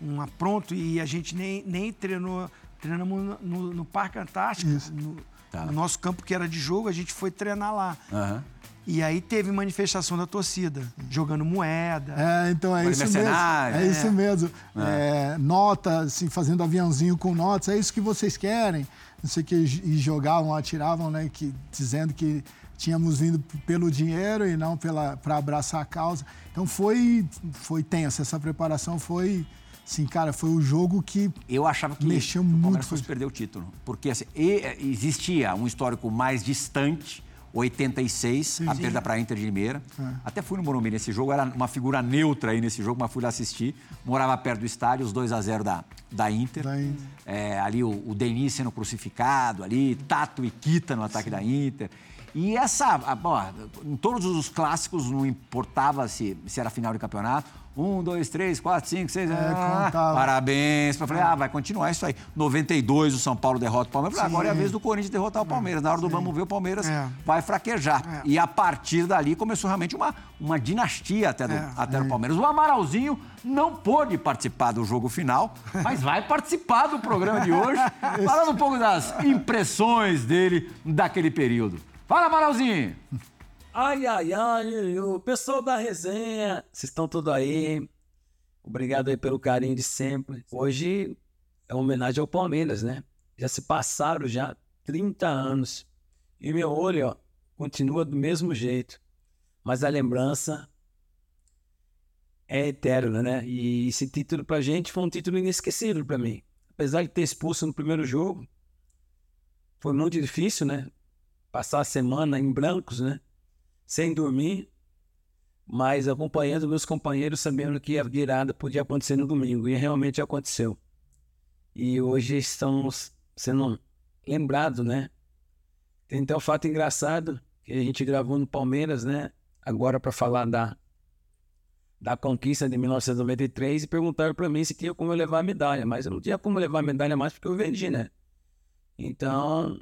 um apronto, e a gente nem, nem treinou, treinamos no, no- no Parque Antártico, no, Tá. no nosso campo que era de jogo, a gente foi treinar lá. Aham. E aí teve manifestação da torcida, jogando moeda. É, então é isso mesmo. mercenário. É isso mesmo. É, nota, assim, fazendo aviãozinho com notas, é isso que vocês querem. Não sei o que, e jogavam, atiravam, né? Que, dizendo que tínhamos vindo pelo dinheiro e não para abraçar a causa. Então foi, foi tenso. Essa preparação foi, assim, cara, foi o jogo que. Eu achava que Mexeu o muito Palmeiras com fosse perder o título. Porque assim, e- existia um histórico mais distante, 86, a perda para a Inter de Limeira. É. Até fui no Morumbi nesse jogo, era uma figura neutra aí nesse jogo, mas fui lá assistir. Morava perto do estádio, os 2 a 0 da, da Inter. Da Inter. É, ali o, o Denis sendo crucificado, ali, Tato e Kita no ataque da Inter. E essa, em todos os clássicos, não importava se, se era final de campeonato. Um, dois, três, quatro, cinco, seis. ah, contava. parabéns. Eu falei, ah, vai continuar isso aí. 92, o São Paulo derrota o Palmeiras. Falei, agora é a vez do Corinthians derrotar o Palmeiras. Na hora do vamos ver, o Palmeiras É. vai fraquejar. E a partir dali começou realmente uma, uma dinastia até do, É. até do Palmeiras. O Amaralzinho não pôde participar do jogo final, mas vai participar do programa de hoje, falando um pouco das impressões dele daquele período. Fala, Amaralzinho! Ai, ai, ai, o pessoal da resenha, vocês estão tudo aí. Obrigado aí pelo carinho de sempre. Hoje é uma homenagem ao Palmeiras, né? Já se passaram já 30 anos. E meu olho, ó, continua do mesmo jeito. Mas a lembrança é eterna, né? E esse título pra gente foi um título inesquecível pra mim. Apesar de ter expulso no primeiro jogo, foi muito difícil, né? Passar a semana em brancos, né? Sem dormir, mas acompanhando meus companheiros, sabendo que a virada podia acontecer no domingo. E realmente aconteceu. E hoje estamos sendo lembrados, né? Tem até um fato engraçado que a gente gravou no Palmeiras, né? Agora para falar da, da conquista de 1993 e perguntaram para mim se tinha como eu levar a medalha, mas eu não tinha como levar a medalha mais porque eu vendi, né? Então,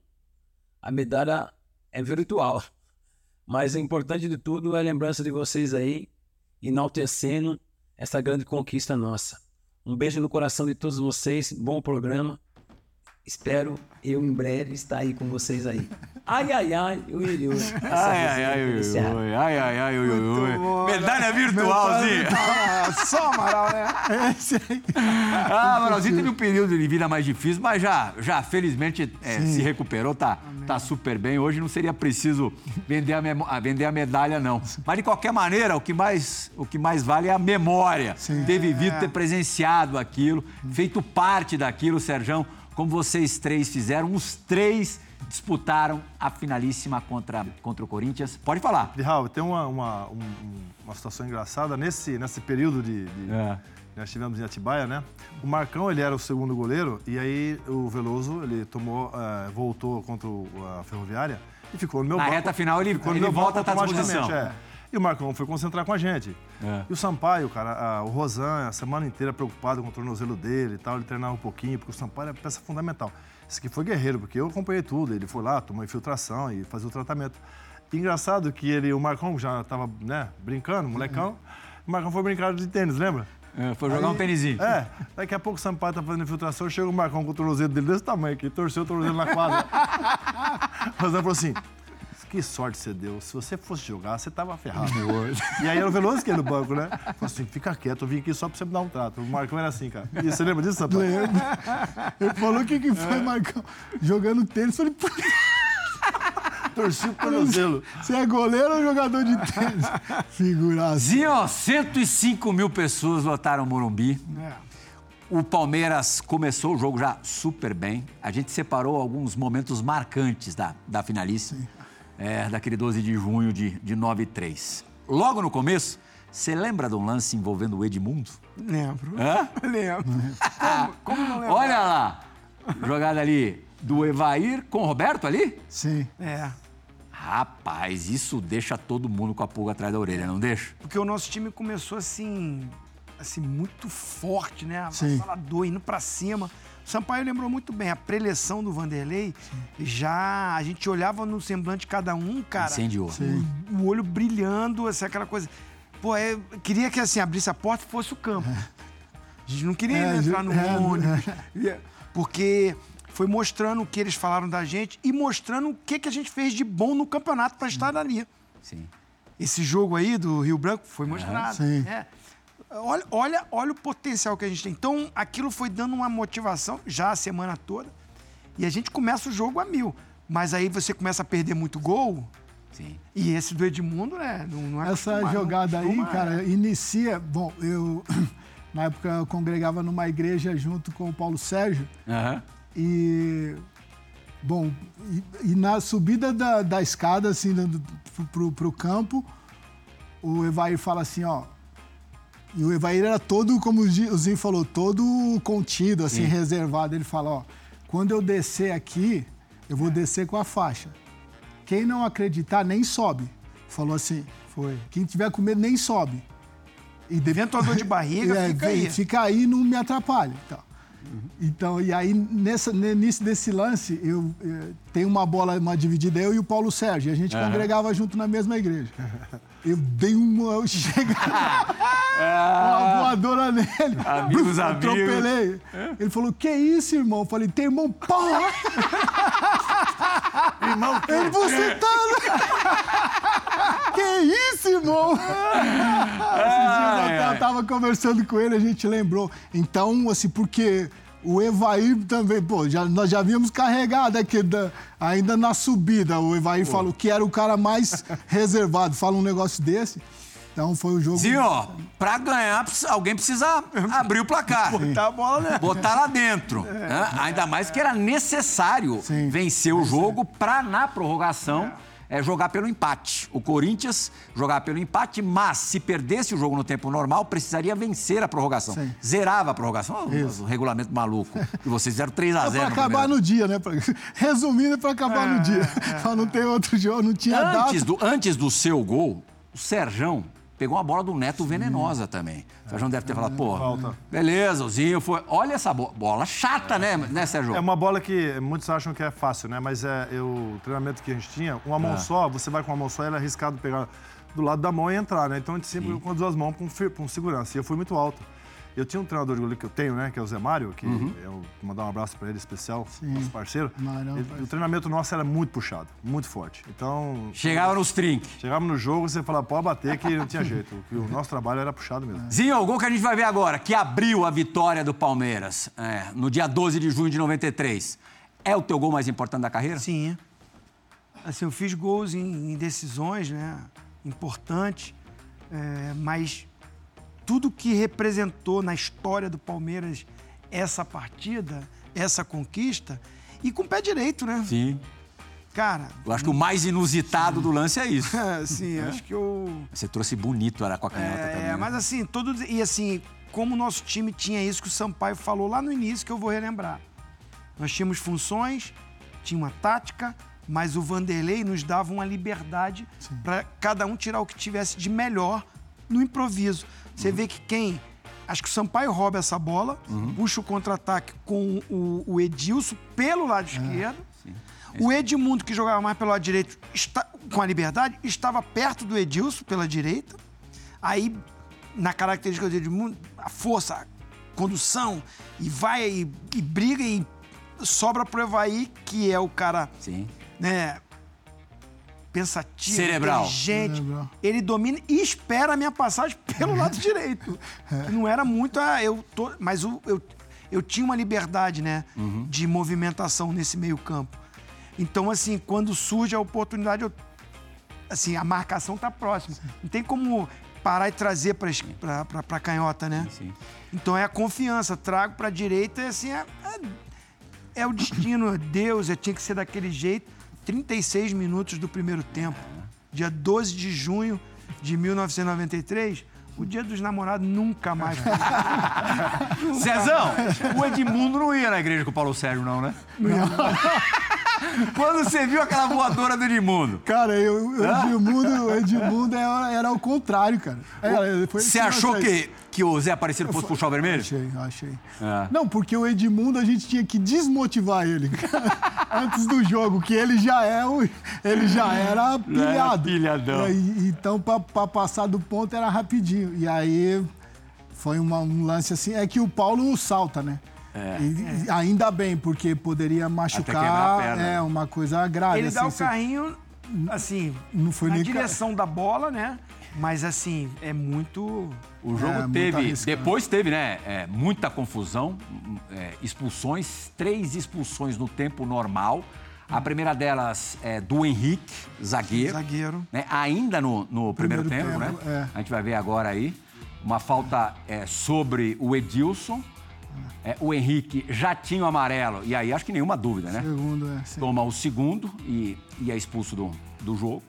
a medalha é virtual. Mas o importante de tudo é a lembrança de vocês aí, enaltecendo essa grande conquista nossa. Um beijo no coração de todos vocês, bom programa. Espero eu em breve estar aí com vocês aí. Ai, ai, ai, ui, ui, Ai, ai, ai, ui, ui, ai, ai, ai, ui, ui, ui. bom, Medalha virtualzinha. Ah, só Amaral, né? Esse aí. Ah, Amaralzinho teve um período de vida mais difícil, mas já, já felizmente é, se recuperou, tá, tá super bem. Hoje não seria preciso vender a, vender a medalha, não. Mas de qualquer maneira, o que mais, o que mais vale é a memória. Ter vivido, ter presenciado aquilo, feito parte daquilo, Serjão, como vocês três fizeram. Os três disputaram a finalíssima contra, contra o Corinthians. Pode falar. Raul, tem uma, uma, um- um- uma situação engraçada. Nesse, nesse período de, de- É. nós tivemos em Atibaia, né? O Marcão, ele era o segundo goleiro e aí o Veloso, ele tomou, eh, voltou contra o- a Ferroviária e ficou no meu Na banco. reta final, ele- ele volta à automaticamente, disposição. é. E o Marcão foi concentrar com a gente. É. E o Sampaio, cara, a- o Rosan, a semana inteira preocupado com o tornozelo dele e tal, ele treinava um pouquinho, porque o Sampaio é peça fundamental. Esse aqui foi guerreiro, porque eu acompanhei tudo. Ele foi lá, tomou infiltração e fazia o tratamento. E engraçado que ele, o Marcão já tava, né, brincando, molecão. O Marcão foi brincar de tênis, lembra? É, foi jogar um tênisinho. É, daqui a pouco o Sampaio tá fazendo infiltração, chega o Marcão com o tornozelo dele desse tamanho aqui, torceu o tornozelo na quadra. o Rosan falou assim, que sorte você deu. Se você fosse jogar, você tava ferrado. e aí era o Veloso que ia no banco, né? Falou assim, fica quieto, eu vim aqui só pra você me dar um trato. O Marcão era assim, cara. E você lembra disso, Sampaio? Ele falou o que, que foi, Marcão? Jogando tênis. Falei, pô, Torci o tornozelo. você é goleiro ou jogador de tênis? Figuraça. Zinho, 105 mil pessoas lotaram o Morumbi. É. O Palmeiras começou o jogo já super bem. A gente separou alguns momentos marcantes da, da finalíssima, é, daquele 12 de junho de, de 9 e 3. Logo no começo, você lembra de um lance envolvendo o Edmundo? Lembro. Hã? Lembro. Como não lembro? Olha lá! Jogada ali do Evair com o Roberto ali? Sim. É. Rapaz, isso deixa todo mundo com a pulga atrás da orelha, não deixa? Porque o nosso time começou assim, assim muito forte, né? Sim. Avassalador, indo pra cima. Sampaio lembrou muito bem, a preleção do Vanderlei, já a gente olhava no semblante de cada um, cara. Incendiou. O, o olho brilhando, assim, aquela coisa. Pô, é, eu queria que assim, abrisse a porta e fosse o campo. A gente não queria É, entrar no é, ônibus. Porque foi mostrando o que eles falaram da gente e mostrando o que, que a gente fez de bom no campeonato para estar ali. Sim. Esse jogo aí do Rio Branco foi mostrado. sim. né? Olha, olha, olha o potencial que a gente tem. Então, aquilo foi dando uma motivação já a semana toda. E a gente começa o jogo a mil. Mas aí você começa a perder muito gol. Sim. E esse do Edmundo, né? Não, não é Essa jogada não aí, cara, inicia. Bom, eu. Na época eu congregava numa igreja junto com o Paulo Sérgio. Aham. E. Bom, e, e na subida da, da escada, assim, do, pro, pro campo, o Evair fala assim, ó. E o Evair era todo, como o Zinho falou, todo contido, assim, reservado. Ele fala, ó, quando eu descer aqui, eu vou descer com a faixa. Quem não acreditar, nem sobe. Falou assim. Foi. Quem tiver com medo, nem sobe. E de- Inventa uma dor de barriga, É, fica aí. Fica aí, não me atrapalha. Então, então e aí, nessa, início desse lance, eu, eh, tem uma bola, uma dividida, eu e o Paulo Sérgio. E a gente congregava junto na mesma igreja. Eu dei uma. Eu cheguei. uma voadora nele. Amigos, amigos. Atropelei. Ele falou: Que isso, irmão? Eu falei: Tem irmão, porra! Irmão, Ele, você tá. que isso, irmão? Esses dias até eu tava conversando com ele, a gente lembrou. Então, assim, porque o Evair também, pô, já, nós já vimos carregado aqui, da- ainda na subida. O Evair falou que era o cara mais reservado. Fala um negócio desse. Então foi o jogo. Sim, ó, pra ganhar, alguém precisa abrir o placar. Botar a bola, né? Botar lá dentro. né? Ainda mais que era necessário Sim. vencer o jogo pra, na prorrogação, é, jogar pelo empate. O Corinthians jogar pelo empate, mas se perdesse o jogo no tempo normal, precisaria vencer a prorrogação. Sim. Zerava a prorrogação. O, o regulamento maluco. E vocês fizeram 3 a É 0 pra no acabar primeiro. no dia, né? Resumindo, é pra acabar no dia. Só não tem outro jogo, não tinha Antes data. do, antes do seu gol, o Serjão pegou uma bola do Neto venenosa também. O Serjão deve ter falado, pô, Falta. beleza, o Zinho foi. Olha essa bo- bola chata, né, né, Sérgio? É uma bola que muitos acham que é fácil, né? Mas é eu, o treinamento que a gente tinha, uma mão só, você vai com uma mão só, ela é arriscado pegar do lado da mão e entrar, né? Então a gente sempre com as duas mãos com, com segurança. E eu fui muito alto. Eu tinha um treinador de goleiro que eu tenho, né? Que é o Zé Mário, que eu vou mandar um abraço para ele especial, nosso parceiro. Mário é Ele- parceiro. o treinamento nosso era muito puxado, muito forte. Então, Chegava nos trinques. chegava no jogo, você falava, pode bater, que não tinha jeito. Que o nosso trabalho era puxado mesmo. Zinho, o gol que a gente vai ver agora, que abriu a vitória do Palmeiras é, no dia 12 de junho de 93. É o teu gol mais importante da carreira? Sim. Assim, eu fiz gols em, em decisões, né? Importantes. é, mas tudo que representou na história do Palmeiras essa partida, essa conquista, e com o pé direito, né? Sim. Cara, Eu acho que o mais inusitado do lance é isso. assim, acho que eu. Você trouxe bonito, era com a canhota também. É, né? mas assim, todo. E assim, como o nosso time tinha isso que o Sampaio falou lá no início, que eu vou relembrar. Nós tínhamos funções, tinha uma tática, mas o Vanderlei nos dava uma liberdade para cada um tirar o que tivesse de melhor no improviso. Você vê que quem. Acho que o Sampaio rouba essa bola, puxa o contra-ataque com o, o Edilson pelo lado esquerdo. O Edmundo, que jogava mais pelo lado direito, está- com a liberdade, estava perto do Edilson pela direita. Aí, na característica do Edmundo, a força, a condução, e vai e, e briga e sobra pro Evaí, que é o cara, Sim. né, pensativo, Cerebral. inteligente. Cerebral. Ele domina e espera a minha passagem pelo lado direito. Não era muito, ah, eu tô, mas o- eu, eu tinha uma liberdade, né, de movimentação nesse meio campo. Então, assim, quando surge a oportunidade, eu, assim, a marcação tá próxima. Não tem como parar e trazer para a canhota, né? Sim. Então é a confiança, trago para a direita e assim, é, é, é o destino, é Deus, é, tinha que ser daquele jeito. 36 minutos do primeiro tempo, dia 12 de junho de 1993, o dia dos namorados nunca mais. Cezão, o Edmundo não ia na igreja com o Paulo Sérgio, não, né? Quando você viu aquela voadora do Edmundo, Cara, eu, o Edmundo, Edmundo era, era o contrário, cara. Era, foi você achou que, que o Zé Aparecido fosse puxar o vermelho? Achei, achei. É. Não, porque o Edmundo a gente tinha que desmotivar ele antes do jogo, que ele já é o, ele já era pilhado. pilhadão. É, então, pra, pra passar do ponto era rapidinho. E aí foi uma- um lance assim. É que o Paulo salta, né? É. E- ainda bem, porque poderia quebrar a machucar. perna. É uma coisa grave. Ele assim, dá o você- carrinho, assim, Não foi na nem ca- direção da bola, né? Mas assim, é muito. O jogo É, teve, depois teve, né, é, muita confusão, é, expulsões, três expulsões no tempo normal. A primeira delas é do Henrique, zagueiro. Zagueiro. né, ainda no, no primeiro, Primeiro tempo, tempo, né? é. A gente vai ver agora aí. Uma falta é, sobre o Edilson. É, o Henrique já tinha o amarelo, e aí acho que nenhuma dúvida, né? Segundo, é. sim. toma o segundo e, e é expulso do, do jogo.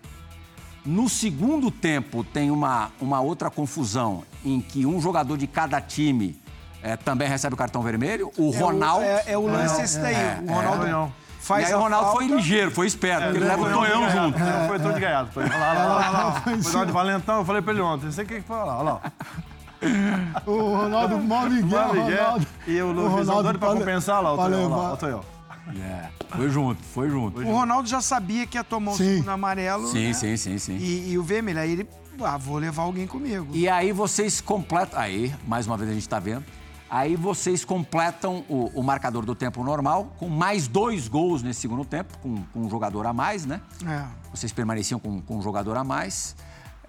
No segundo tempo, tem uma, uma outra confusão em que um jogador de cada time eh, também recebe o cartão vermelho. O Ronaldo. É, o- é, é o lance esse daí. o Ronaldo Tonhão. e faz aí o Ronaldo falta, foi ligeiro, foi esperto, porque ele leva o Tonhão junto. Foi todo de gaiato. Foi lá, lá, lá, lá, lá. Foi de Valentão, eu falei pra ele ontem. Não sei o que que foi lá, olha lá. O Ronaldo mó Miguel. Ronaldo. E o o Luiz Ronaldo doido pra compensar lá, o Tonhão, lá, o Tonhão. É, foi junto, foi junto. O Ronaldo já sabia que ia tomar o Sim. segundo amarelo. Sim, né? sim, sim, sim. E, e o vermelho. Aí ele, ah, vou levar alguém comigo. E aí vocês completam. Aí, mais uma vez a gente está vendo. Aí vocês completam o, o marcador do tempo normal com mais dois gols nesse segundo tempo, com, com um jogador a mais, né? É. Vocês permaneciam com, com um jogador a mais.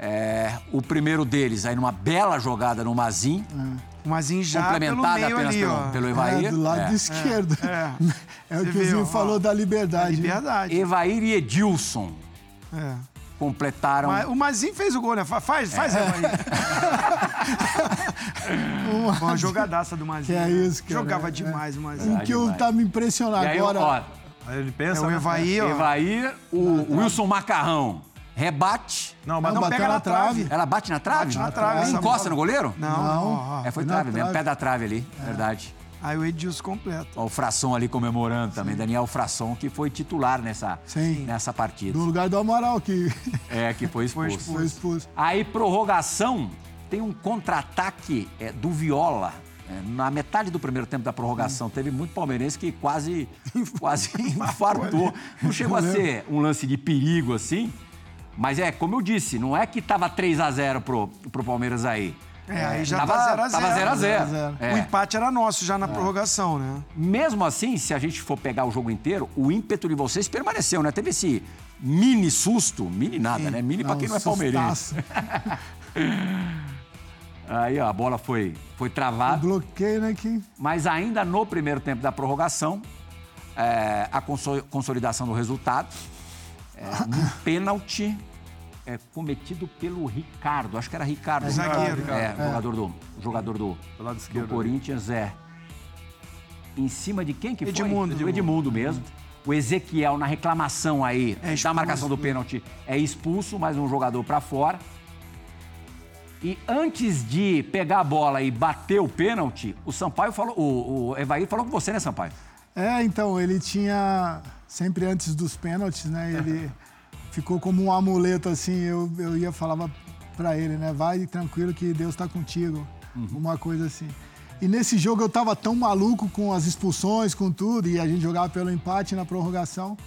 É, o primeiro deles, aí numa bela jogada no Mazin, O Mazinho já pelo complementada meio apenas ali, pelo, ó. pelo Evair. É, do lado É. esquerdo. É. É, o que o Zinho ó. falou da liberdade. né? Liberdade. Evair e Edilson É. completaram. Mas o Mazinho fez o gol, né? Fa- Faz, faz, É. Evair. Uma jogadaça do Mazinho. Que é né? isso, cara. Jogava É. demais o Mazinho. O que eu tá me impressionando E aí, agora. ó, Aí ele É pensa. o né? Evair, ó. Evair, o Wilson Macarrão rebate. Não, mas Não, Não, pega na na trave. Ela bate na trave? Bate na trave, essa Encosta bola. no goleiro? Não, Não. É, foi na trave mesmo, trave. pé da trave ali, verdade. Aí o Edilson completa. Ó, o Frasson ali comemorando também, Daniel Frasson, que foi titular nessa, Sim. nessa partida. No lugar do Amaral, que É, que foi expulso. foi expulso. Aí, prorrogação, tem um contra-ataque é, do Viola. É, na metade do primeiro tempo da prorrogação, teve muito palmeirense que quase, quase infartou. Não chegou a ser um lance de perigo assim, mas é, como eu disse, não é que tava 3 a 0 pro, pro Palmeiras aí. É, aí já tava, tá 0 a 0 Tava 0 a 0. 0 a 0. É. O empate era nosso já na prorrogação, né? Mesmo assim, se a gente for pegar o jogo inteiro, o ímpeto de vocês permaneceu, né? Teve esse mini susto, mini nada, né? Mini pra quem não é palmeirense. Aí ó, a bola foi, foi travada. bloqueio, né? Que... Mas ainda no primeiro tempo da prorrogação, é, a conso- consolidação do resultado, é, um pênalti é, cometido pelo Ricardo, acho que era Ricardo. É zagueiro. É, jogador do, jogador do, Do lado do esquerdo. Corinthians, é. Em cima de quem que foi? Edmundo. Do Edmundo mesmo. O Ezequiel, na reclamação aí É da marcação do pênalti, é expulso, mais um jogador pra fora. E antes de pegar a bola e bater o pênalti, o Sampaio falou, o, o Evair falou com você, né, Sampaio? É, então, ele tinha. Sempre antes dos pênaltis, né? Ele ficou como um amuleto, assim. Eu, eu ia falava pra ele, né? Vai tranquilo que Deus tá contigo. Uma coisa assim. E nesse jogo eu tava tão maluco com as expulsões, com tudo, e a gente jogava pelo empate na prorrogação.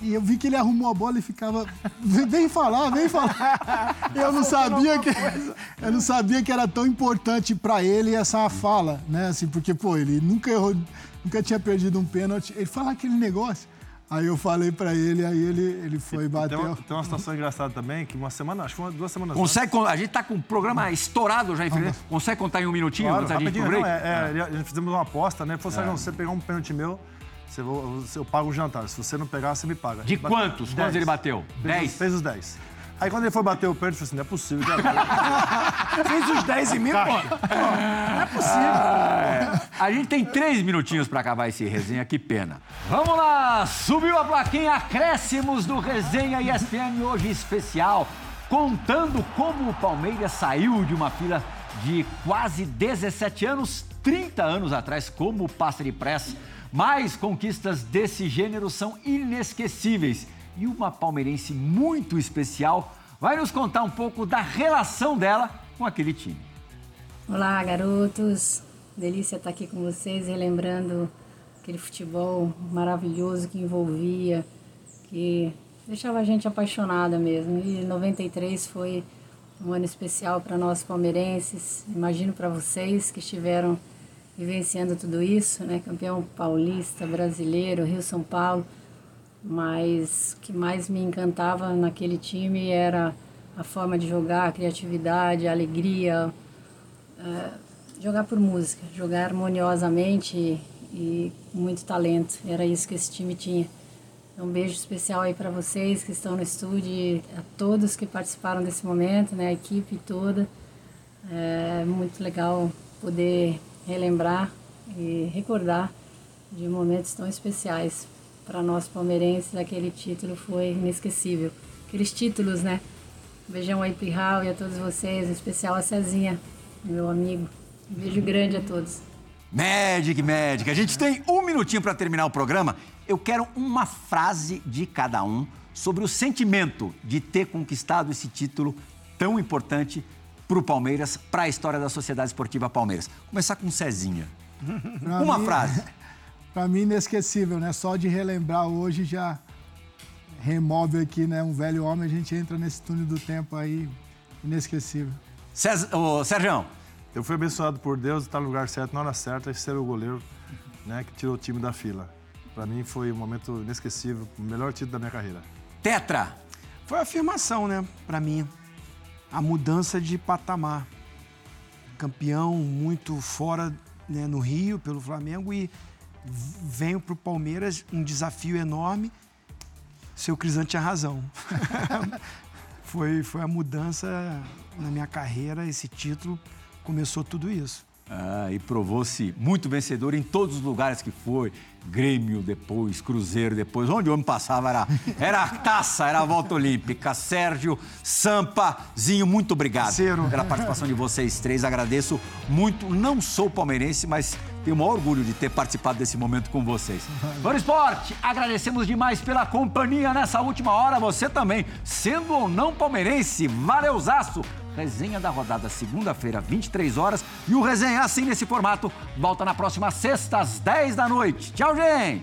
E eu vi que ele arrumou a bola e ficava. Vem falar, vem falar. Eu não sabia que. Eu não sabia que era tão importante pra ele essa fala, né? Assim, porque, pô, ele nunca errou, nunca tinha perdido um pênalti. Ele fala aquele negócio. Aí eu falei pra ele, aí ele, ele foi e Tem uma, bateu. tem uma situação engraçada também, que uma semana, acho que uma, duas semanas Consegue, con- a gente tá com o programa estourado já, infelizmente. Consegue contar em um minutinho Claro, antes da gente ir pro rapidinho, break? não, é, é, a gente fizemos uma aposta, né? Falou, Sérgio, se você pegar um pênalti meu, você, vou- eu pago o jantar. Se você não pegar, você me paga. De Bate- quantos? Quantos Dez. ele bateu? Fez, Dez? Os, fez os 10. Aí quando ele foi bater o pênalti, eu falei assim, não é possível. que agora- Fez os 10 em mim, pô. A gente tem três minutinhos pra acabar esse resenha, que pena. Vamos lá, subiu a plaquinha Acréscimos do Resenha ESPN hoje especial, contando como o Palmeiras saiu de uma fila de quase 17 anos, 30 anos atrás, como passa depressa. Mas conquistas desse gênero são inesquecíveis. E uma palmeirense muito especial vai nos contar um pouco da relação dela com aquele time. Olá, garotos. Delícia estar aqui com vocês, relembrando aquele futebol maravilhoso que envolvia, que deixava a gente apaixonada mesmo. E 93 foi um ano especial para nós palmeirenses. Imagino para vocês que estiveram vivenciando tudo isso, né? Campeão paulista, brasileiro, Rio São Paulo. Mas o que mais me encantava naquele time era a forma de jogar, a criatividade, a alegria, jogar por música, jogar harmoniosamente e, com muito talento. Era isso que esse time tinha. Um beijo especial aí para vocês que estão no estúdio, a todos que participaram desse momento, né, a equipe toda. É muito legal poder relembrar e recordar de momentos tão especiais para nós palmeirenses. Aquele título foi inesquecível. Aqueles títulos, né? Um beijão aí pro Raul e a todos vocês, em especial a Cezinha, meu amigo. Um beijo grande a todos. Magic, Magic. A gente tem um minutinho para terminar o programa. Eu quero uma frase de cada um sobre o sentimento de ter conquistado esse título tão importante para o Palmeiras, para a história da Sociedade Esportiva Palmeiras. Começar com Cezinha. Pra Uma mim- frase. Pra mim, inesquecível, né? Só de relembrar hoje já remove aqui, né? Um velho homem, a gente entra nesse túnel do tempo aí, inesquecível. Cés... Ô, Sérgio, Eu fui abençoado por Deus, estar no lugar certo, na hora certa, e ser o goleiro né, que tirou o time da fila. Para mim foi um momento inesquecível, o melhor título da minha carreira. Tetra. Foi afirmação, né, pra mim. a mudança de patamar. Campeão muito fora né, no Rio pelo Flamengo e venho para o Palmeiras um desafio enorme. Seu Crisan tinha razão. foi, foi a mudança na minha carreira, esse título começou tudo isso. Ah, e provou-se muito vencedor em todos os lugares que foi. Grêmio depois, Cruzeiro depois. Onde o homem passava era, era a taça, era a volta olímpica. Sérgio, Sampa, Zinho, muito obrigado pela participação de vocês três. Agradeço muito. Não sou palmeirense, mas tenho o maior orgulho de ter participado desse momento com vocês. Fã Esporte, agradecemos demais pela companhia nessa última hora. Você também, sendo ou não palmeirense, valeuzaço. Resenha da rodada segunda-feira, 23 horas. E o Resenha assim nesse formato volta na próxima sexta às 10 da noite. Tchau, gente!